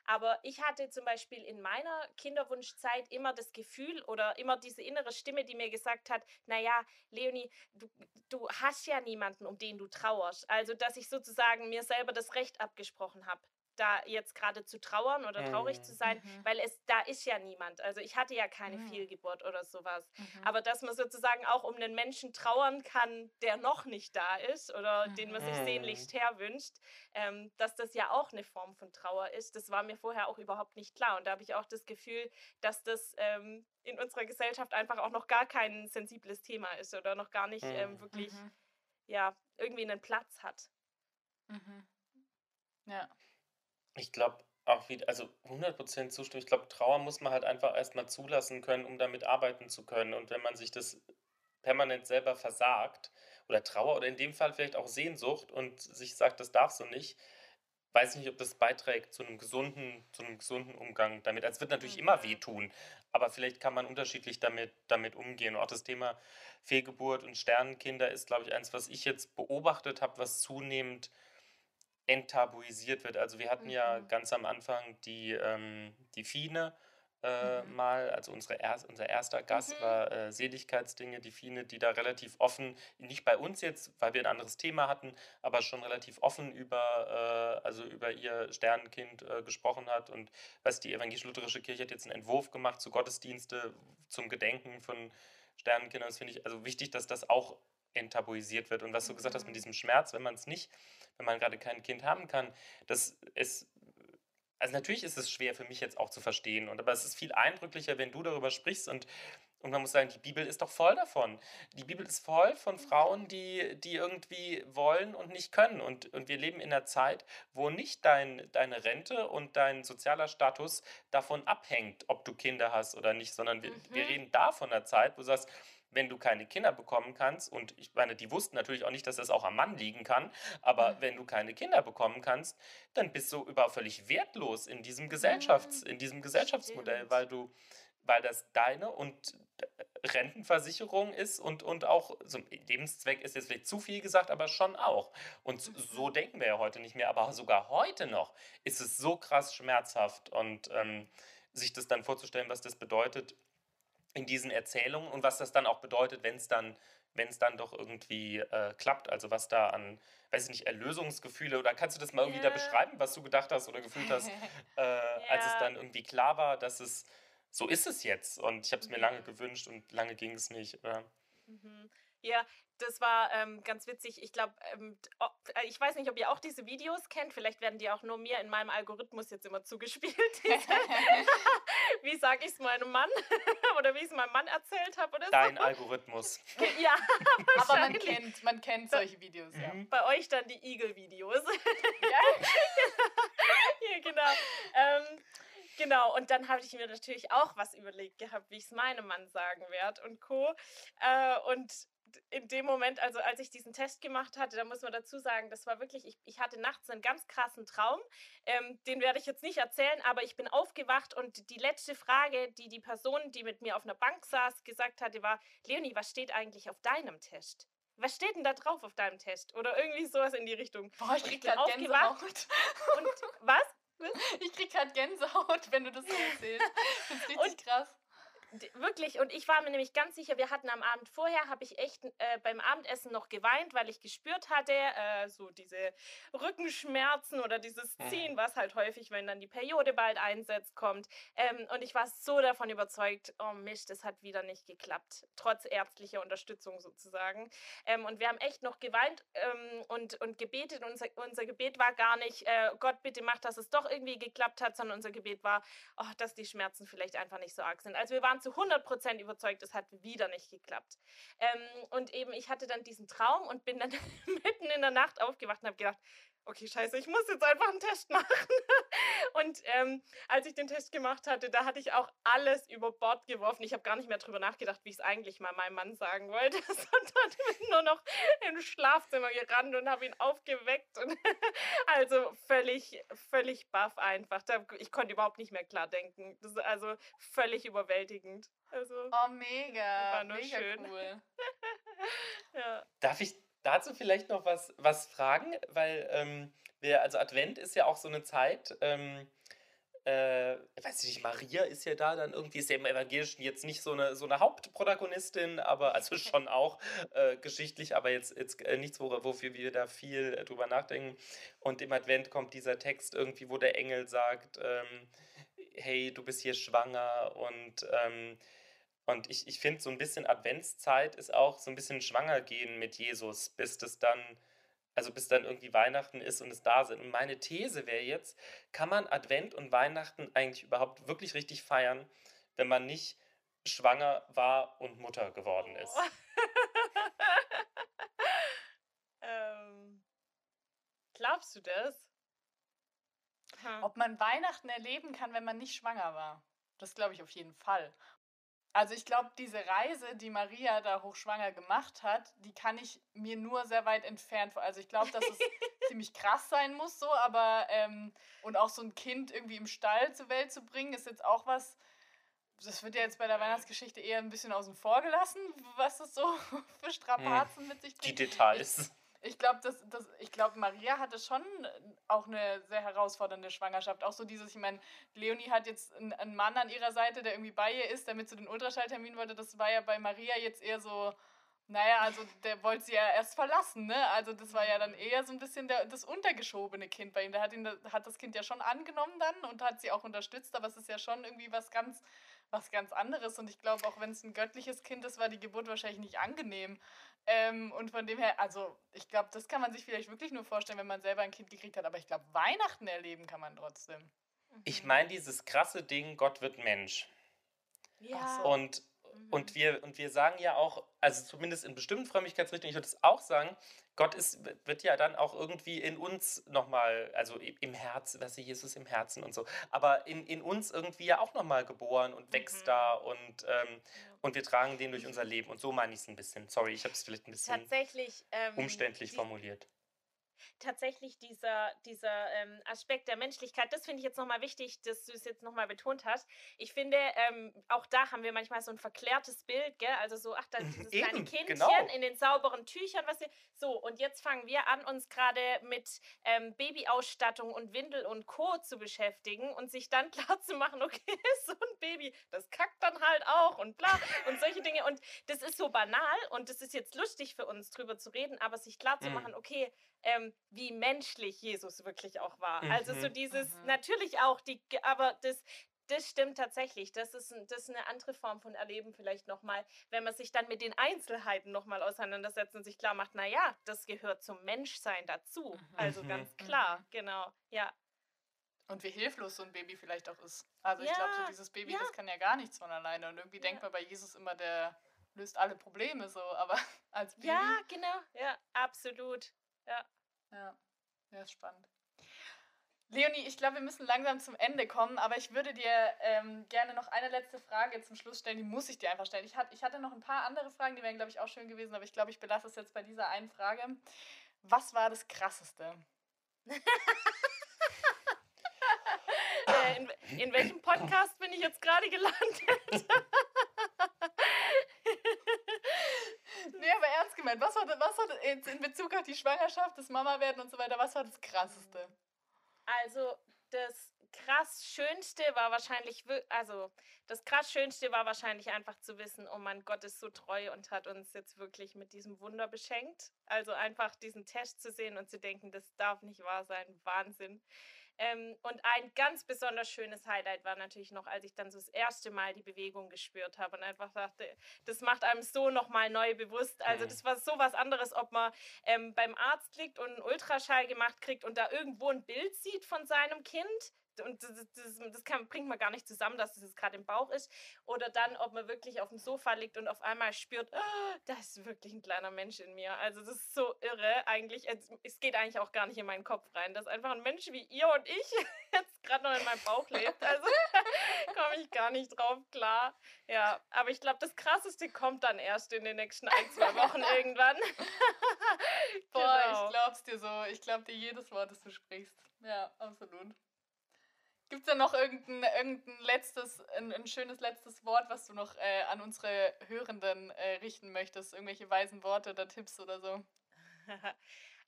Aber ich hatte zum Beispiel in meiner Kinderwunschzeit immer das Gefühl oder immer diese innere Stimme, die mir gesagt hat, naja, Leonie, du, du hast ja niemanden, um den du trauerst. Also, dass ich sozusagen mir selber das Recht abgesprochen habe da jetzt gerade zu trauern oder traurig mhm. zu sein, mhm. weil es da ist ja niemand. Also ich hatte ja keine mhm. Fehlgeburt oder sowas. Mhm. Aber dass man sozusagen auch um einen Menschen trauern kann, der noch nicht da ist oder den man sich sehnlichst mhm. herwünscht, ähm, dass das ja auch eine Form von Trauer ist, das war mir vorher auch überhaupt nicht klar. Und da habe ich auch das Gefühl, dass das ähm, in unserer Gesellschaft einfach auch noch gar kein sensibles Thema ist oder noch gar nicht ähm, wirklich ja irgendwie einen Platz hat. Ja ich glaube auch wieder, also 100% zustimmen. Ich glaube, Trauer muss man halt einfach erstmal zulassen können, um damit arbeiten zu können. Und wenn man sich das permanent selber versagt, oder Trauer oder in dem Fall vielleicht auch Sehnsucht und sich sagt, das darfst du nicht, weiß nicht, ob das beiträgt zu einem gesunden, zu einem gesunden Umgang damit. Also es wird natürlich mhm. immer wehtun, aber vielleicht kann man unterschiedlich damit, damit umgehen. Und auch das Thema Fehlgeburt und Sternenkinder ist, glaube ich, eins, was ich jetzt beobachtet habe, was zunehmend enttabuisiert wird. Also wir hatten mhm. ja ganz am Anfang die, ähm, die Fine, äh, mhm. mal, also unsere erst, unser erster Gast mhm. war äh, Seligkeitsdinge, die Fine, die da relativ offen, nicht bei uns jetzt, weil wir ein anderes Thema hatten, aber schon relativ offen über, äh, also über ihr Sternenkind äh, gesprochen hat und was die evangelisch-lutherische Kirche hat jetzt einen Entwurf gemacht zu Gottesdienste zum Gedenken von Sternenkindern. Das finde ich also wichtig, dass das auch enttabuisiert wird. Und was du gesagt hast mit mhm. diesem Schmerz, wenn man es nicht, wenn man gerade kein Kind haben kann, das ist also natürlich ist es schwer für mich jetzt auch zu verstehen, und, aber es ist viel eindrücklicher, wenn du darüber sprichst und und man muss sagen, die Bibel ist doch voll davon. Die Bibel ist voll von Frauen, die, die irgendwie wollen und nicht können. Und, und wir leben in einer Zeit, wo nicht dein, deine Rente und dein sozialer Status davon abhängt, ob du Kinder hast oder nicht, sondern wir, mhm. wir reden da von einer Zeit, wo du sagst, wenn du keine Kinder bekommen kannst, und ich meine, die wussten natürlich auch nicht, dass das auch am Mann liegen kann, aber mhm. wenn du keine Kinder bekommen kannst, dann bist du überhaupt völlig wertlos in diesem Gesellschafts-, mhm. in diesem Gesellschaftsmodell, weil du, weil das deine und Rentenversicherung ist und, und auch, so Lebenszweck ist jetzt vielleicht zu viel gesagt, aber schon auch. Und mhm. so denken wir ja heute nicht mehr, aber sogar heute noch ist es so krass schmerzhaft und ähm, sich das dann vorzustellen, was das bedeutet, in diesen Erzählungen und was das dann auch bedeutet, wenn es dann, wenn es dann doch irgendwie äh, klappt. Also was da an, weiß ich nicht, Erlösungsgefühle oder kannst du das mal irgendwie yeah. da beschreiben, was du gedacht hast oder gefühlt hast, [laughs] äh, ja. als es dann irgendwie klar war, dass es so ist es jetzt und ich habe es mir lange gewünscht und lange ging es nicht. Mhm. Ja, das war ähm, ganz witzig. Ich glaube, ähm, äh, ich weiß nicht, ob ihr auch diese Videos kennt. Vielleicht werden die auch nur mir in meinem Algorithmus jetzt immer zugespielt. [laughs] [laughs] wie sage ich es meinem Mann? [laughs] oder wie ich es meinem Mann erzählt habe oder Dein so. Algorithmus. Ja, aber man kennt, man kennt solche Videos, ja. Mhm. Bei euch dann die Eagle-Videos. ja. ja, genau. Ähm, Genau, und dann habe ich mir natürlich auch was überlegt gehabt, wie ich es meinem Mann sagen werde und Co. Äh, und in dem Moment, also als ich diesen Test gemacht hatte, da muss man dazu sagen, das war wirklich, ich, ich hatte nachts einen ganz krassen Traum. Ähm, den werde ich jetzt nicht erzählen, aber ich bin aufgewacht und die letzte Frage, die die Person, die mit mir auf einer Bank saß, gesagt hatte, war, Leonie, was steht eigentlich auf deinem Test? Was steht denn da drauf auf deinem Test? Oder irgendwie sowas in die Richtung. Boah, ich krieg gerade Gänsehaut. [laughs] Und was? Ich krieg gerade Gänsehaut, wenn du das so erzählst. Das [laughs] ist richtig und, krass wirklich, und ich war mir nämlich ganz sicher, wir hatten am Abend vorher, habe ich echt äh, beim Abendessen noch geweint, weil ich gespürt hatte, äh, so diese Rückenschmerzen oder dieses mhm. Ziehen, was halt häufig, wenn dann die Periode bald einsetzt, kommt. Ähm, und ich war so davon überzeugt, oh Mist, das hat wieder nicht geklappt, trotz ärztlicher Unterstützung sozusagen. Ähm, und wir haben echt noch geweint ähm, und, und gebetet. Unser, unser Gebet war gar nicht, äh, Gott bitte mach, dass es doch irgendwie geklappt hat, sondern unser Gebet war, oh, dass die Schmerzen vielleicht einfach nicht so arg sind. Also wir waren zu 100% überzeugt, es hat wieder nicht geklappt. Ähm, und eben, ich hatte dann diesen Traum und bin dann [laughs] mitten in der Nacht aufgewacht und habe gedacht, okay, scheiße, ich muss jetzt einfach einen Test [laughs] machen. und ähm, als ich den Test gemacht hatte, da hatte ich auch alles über Bord geworfen. Ich habe gar nicht mehr drüber nachgedacht, wie ich es eigentlich mal meinem Mann sagen wollte, [laughs] sondern bin nur noch ins Schlafzimmer gerannt und habe ihn aufgeweckt. Und [laughs] also völlig, völlig baff einfach. ich konnte überhaupt nicht mehr klar denken. Das ist also völlig überwältigend. Also, oh, mega. War nur mega schön. cool. ja. Darf ich dazu vielleicht noch was, was fragen, weil ähm, wir, also Advent ist ja auch so eine Zeit, ähm, äh, weiß ich nicht, Maria ist ja da, dann irgendwie ist ja im Evangelischen jetzt nicht so eine, so eine Hauptprotagonistin, aber also [laughs] schon auch äh, geschichtlich, aber jetzt, jetzt äh, nichts, wofür wir da viel äh, drüber nachdenken. Und im Advent kommt dieser Text irgendwie, wo der Engel sagt, ähm, hey, du bist hier schwanger und ähm, und ich, ich finde, so ein bisschen Adventszeit ist auch so ein bisschen schwanger gehen mit Jesus, bis das dann, also bis dann irgendwie Weihnachten ist und es da sind. Und meine These wäre jetzt, kann man Advent und Weihnachten eigentlich überhaupt wirklich richtig feiern, wenn man nicht schwanger war und Mutter geworden ist? [laughs] ähm, glaubst du das? Hm. Ob man Weihnachten erleben kann, wenn man nicht schwanger war? Das glaube ich auf jeden Fall. Also ich glaube, diese Reise, die Maria da hochschwanger gemacht hat, die kann ich mir nur sehr weit entfernt vor. Also ich glaube, dass es [laughs] ziemlich krass sein muss, so, aber ähm, und auch so ein Kind irgendwie im Stall zur Welt zu bringen, ist jetzt auch was. Das wird ja jetzt bei der Weihnachtsgeschichte eher ein bisschen außen vor gelassen, was es so [laughs] für Strapazen hm. mit sich bringt. Die Details. Ich glaube, das, das, glaub, Maria hatte schon auch eine sehr herausfordernde Schwangerschaft. Auch so dieses, ich meine, Leonie hat jetzt einen Mann an ihrer Seite, der irgendwie bei ihr ist, der mit zu den Ultraschallterminen wollte. Das war ja bei Maria jetzt eher so, naja, also der wollte sie ja erst verlassen, ne? Also das war ja dann eher so ein bisschen der, das untergeschobene Kind bei ihm. Der hat, ihn, hat das Kind ja schon angenommen dann und hat sie auch unterstützt, aber es ist ja schon irgendwie was ganz, was ganz anderes. Und ich glaube, auch wenn es ein göttliches Kind ist, war die Geburt wahrscheinlich nicht angenehm. Ähm, und von dem her, also ich glaube, das kann man sich vielleicht wirklich nur vorstellen, wenn man selber ein Kind gekriegt hat. Aber ich glaube, Weihnachten erleben kann man trotzdem. Ich meine dieses krasse Ding, Gott wird Mensch. Ja. Und, mhm. und, wir, und wir sagen ja auch, also zumindest in bestimmten Frömmigkeitsrichtungen, ich würde es auch sagen, Gott ist, wird ja dann auch irgendwie in uns nochmal, also im Herz, was ist Jesus im Herzen und so, aber in, in uns irgendwie ja auch nochmal geboren und wächst mhm. da und, ähm, und wir tragen den durch unser Leben. Und so meine ich es ein bisschen. Sorry, ich habe es vielleicht ein bisschen ähm, umständlich die, formuliert tatsächlich dieser, dieser ähm, Aspekt der Menschlichkeit, das finde ich jetzt nochmal wichtig, dass du es jetzt nochmal betont hast. Ich finde, ähm, auch da haben wir manchmal so ein verklärtes Bild, gell? Also so, ach, da dieses Eben, kleine Kindchen genau. in den sauberen Tüchern, was wir. So, und jetzt fangen wir an, uns gerade mit ähm, Babyausstattung und Windel und Co. zu beschäftigen und sich dann [laughs] klar zu machen, okay, [laughs] so ein Baby, das kackt dann halt auch und bla und solche Dinge. Und das ist so banal und das ist jetzt lustig für uns, drüber zu reden, aber sich klar zu mhm. machen, okay, ähm, wie menschlich Jesus wirklich auch war. Mhm. Also so mhm. dieses, mhm. natürlich auch, die, aber das, das stimmt tatsächlich. Das ist, das ist eine andere Form von Erleben vielleicht nochmal, wenn man sich dann mit den Einzelheiten nochmal auseinandersetzt und sich klar macht, naja, das gehört zum Menschsein dazu. Mhm. Also mhm. ganz klar, mhm. genau, ja. Und wie hilflos so ein Baby vielleicht auch ist. Also ich glaube, so dieses Baby, ja. das kann ja gar nichts von alleine. Und irgendwie ja. denkt man bei Jesus immer, der löst alle Probleme so, aber [laughs] als Baby. Ja, genau, ja, absolut. Ja. Ja, ja, ist spannend. Leonie, ich glaube, wir müssen langsam zum Ende kommen, aber ich würde dir ähm, gerne noch eine letzte Frage zum Schluss stellen. Die muss ich dir einfach stellen. Ich, hat, ich hatte noch ein paar andere Fragen, die wären, glaube ich, auch schön gewesen, aber ich glaube, ich belasse es jetzt bei dieser einen Frage. Was war das Krasseste? [laughs] äh, in, in welchem Podcast bin ich jetzt gerade gelandet? [laughs] nee, aber ernst gemeint, was war, was war in Bezug auf die Schwangerschaft, das Mama werden und so weiter, was war das Krasseste? Also, das krass Schönste war wahrscheinlich, also das krass Schönste war wahrscheinlich einfach zu wissen, oh mein Gott ist so treu und hat uns jetzt wirklich mit diesem Wunder beschenkt. Also einfach diesen Test zu sehen und zu denken, das darf nicht wahr sein, Wahnsinn. Ähm, und ein ganz besonders schönes Highlight war natürlich noch, als ich dann so das erste Mal die Bewegung gespürt habe und einfach dachte, das macht einem so nochmal neu bewusst. Also mhm. das war so was anderes, ob man ähm, beim Arzt liegt und einen Ultraschall gemacht kriegt und da irgendwo ein Bild sieht von seinem Kind und das, das, das kann, bringt man gar nicht zusammen, dass es gerade im Bauch ist. Oder dann, ob man wirklich auf dem Sofa liegt und auf einmal spürt, oh, da ist wirklich ein kleiner Mensch in mir. Also das ist so irre eigentlich. Es geht eigentlich auch gar nicht in meinen Kopf rein, dass einfach ein Mensch wie ihr und ich [laughs] jetzt gerade noch in meinem Bauch lebt. Also [laughs] komme ich gar nicht drauf klar. Ja, aber ich glaube, das Krasseste kommt dann erst in den nächsten ein, zwei Wochen [laughs] irgendwann. Boah, genau. ich glaub's dir so. Ich glaub dir jedes Wort, das du sprichst. Ja, absolut. Gibt es da noch irgendein, irgendein letztes, ein, ein, schönes letztes Wort, was du noch äh, an unsere Hörenden äh, richten möchtest? Irgendwelche weisen Worte oder Tipps oder so? [laughs]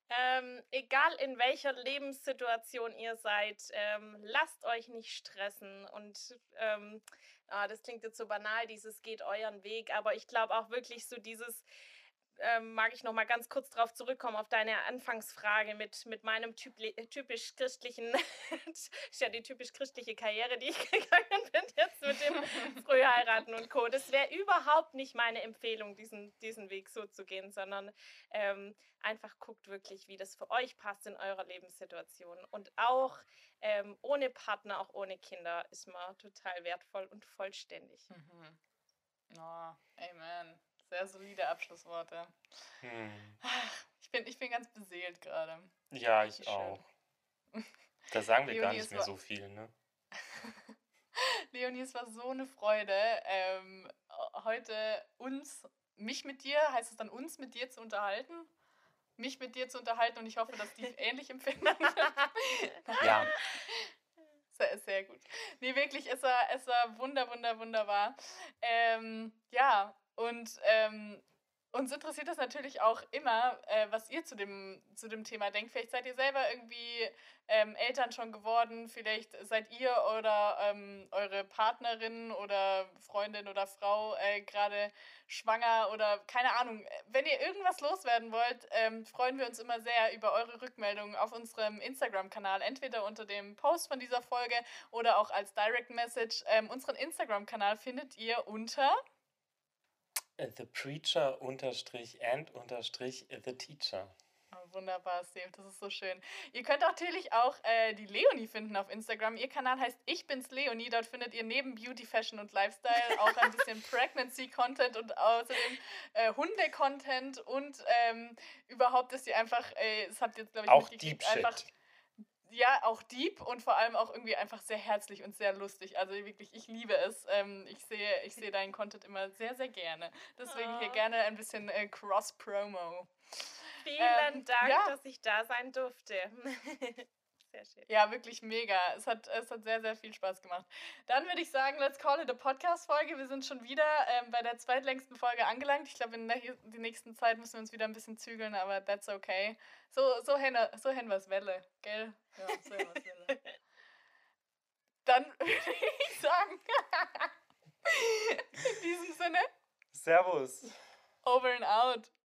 ähm, egal in welcher Lebenssituation ihr seid, ähm, lasst euch nicht stressen. Und ähm, ah, das klingt jetzt so banal, dieses geht euren Weg, aber ich glaube auch wirklich so dieses ähm, mag ich noch mal ganz kurz darauf zurückkommen, auf deine Anfangsfrage mit, mit meinem typ, typisch christlichen, [laughs] ist ja die typisch christliche Karriere, die ich [laughs] gegangen bin, jetzt mit dem [laughs] früh heiraten und Co. Das wäre überhaupt nicht meine Empfehlung, diesen, diesen Weg so zu gehen, sondern ähm, einfach guckt wirklich, wie das für euch passt in eurer Lebenssituation. Und auch ähm, ohne Partner, auch ohne Kinder ist man total wertvoll und vollständig. Mhm. Oh, amen. Sehr solide Abschlussworte. Hm. Ich, bin, ich bin ganz beseelt gerade. Ja, ich auch. Da sagen wir gar nicht mehr so viel, ne? [laughs] Leonie, es war so eine Freude, ähm, heute uns, mich mit dir, heißt es dann uns mit dir zu unterhalten? Mich mit dir zu unterhalten und ich hoffe, dass die [laughs] ähnlich empfinden. [laughs] ja. Sehr, sehr gut. Nee, wirklich, es war, es war wunder, wunder, wunderbar. Ähm, ja, und ähm, uns interessiert das natürlich auch immer, äh, was ihr zu dem, zu dem Thema denkt. Vielleicht seid ihr selber irgendwie ähm, Eltern schon geworden, vielleicht seid ihr oder ähm, eure Partnerin oder Freundin oder Frau äh, gerade schwanger oder keine Ahnung. Wenn ihr irgendwas loswerden wollt, ähm, freuen wir uns immer sehr über eure Rückmeldungen auf unserem Instagram-Kanal, entweder unter dem Post von dieser Folge oder auch als Direct Message. Ähm, unseren Instagram-Kanal findet ihr unter The Preacher unterstrich and unterstrich The Teacher. Oh, wunderbar, Steve, das ist so schön. Ihr könnt natürlich auch äh, die Leonie finden auf Instagram. Ihr Kanal heißt Ich bin's Leonie. Dort findet ihr neben Beauty, Fashion und Lifestyle auch ein bisschen [laughs] Pregnancy-Content und außerdem äh, Hunde-Content und ähm, überhaupt ist sie einfach, äh, das habt ihr jetzt, glaube ich, auch mitgekriegt, einfach ja, auch deep und vor allem auch irgendwie einfach sehr herzlich und sehr lustig. Also wirklich, ich liebe es. Ähm, ich sehe, ich sehe deinen Content immer sehr, sehr gerne. Deswegen oh. hier gerne ein bisschen äh, Cross-Promo. Vielen ähm, Dank, ja. dass ich da sein durfte. [laughs] Sehr schön. Ja, wirklich mega. Es hat, es hat sehr, sehr viel Spaß gemacht. Dann würde ich sagen, let's call it a Podcast-Folge. Wir sind schon wieder ähm, bei der zweitlängsten Folge angelangt. Ich glaube, in der die nächsten Zeit müssen wir uns wieder ein bisschen zügeln, aber that's okay. So, so haben so wir es Welle, gell? Ja, so wir Welle. [laughs] Dann [laughs] würde ich sagen, [laughs] in diesem Sinne. Servus. Over and out.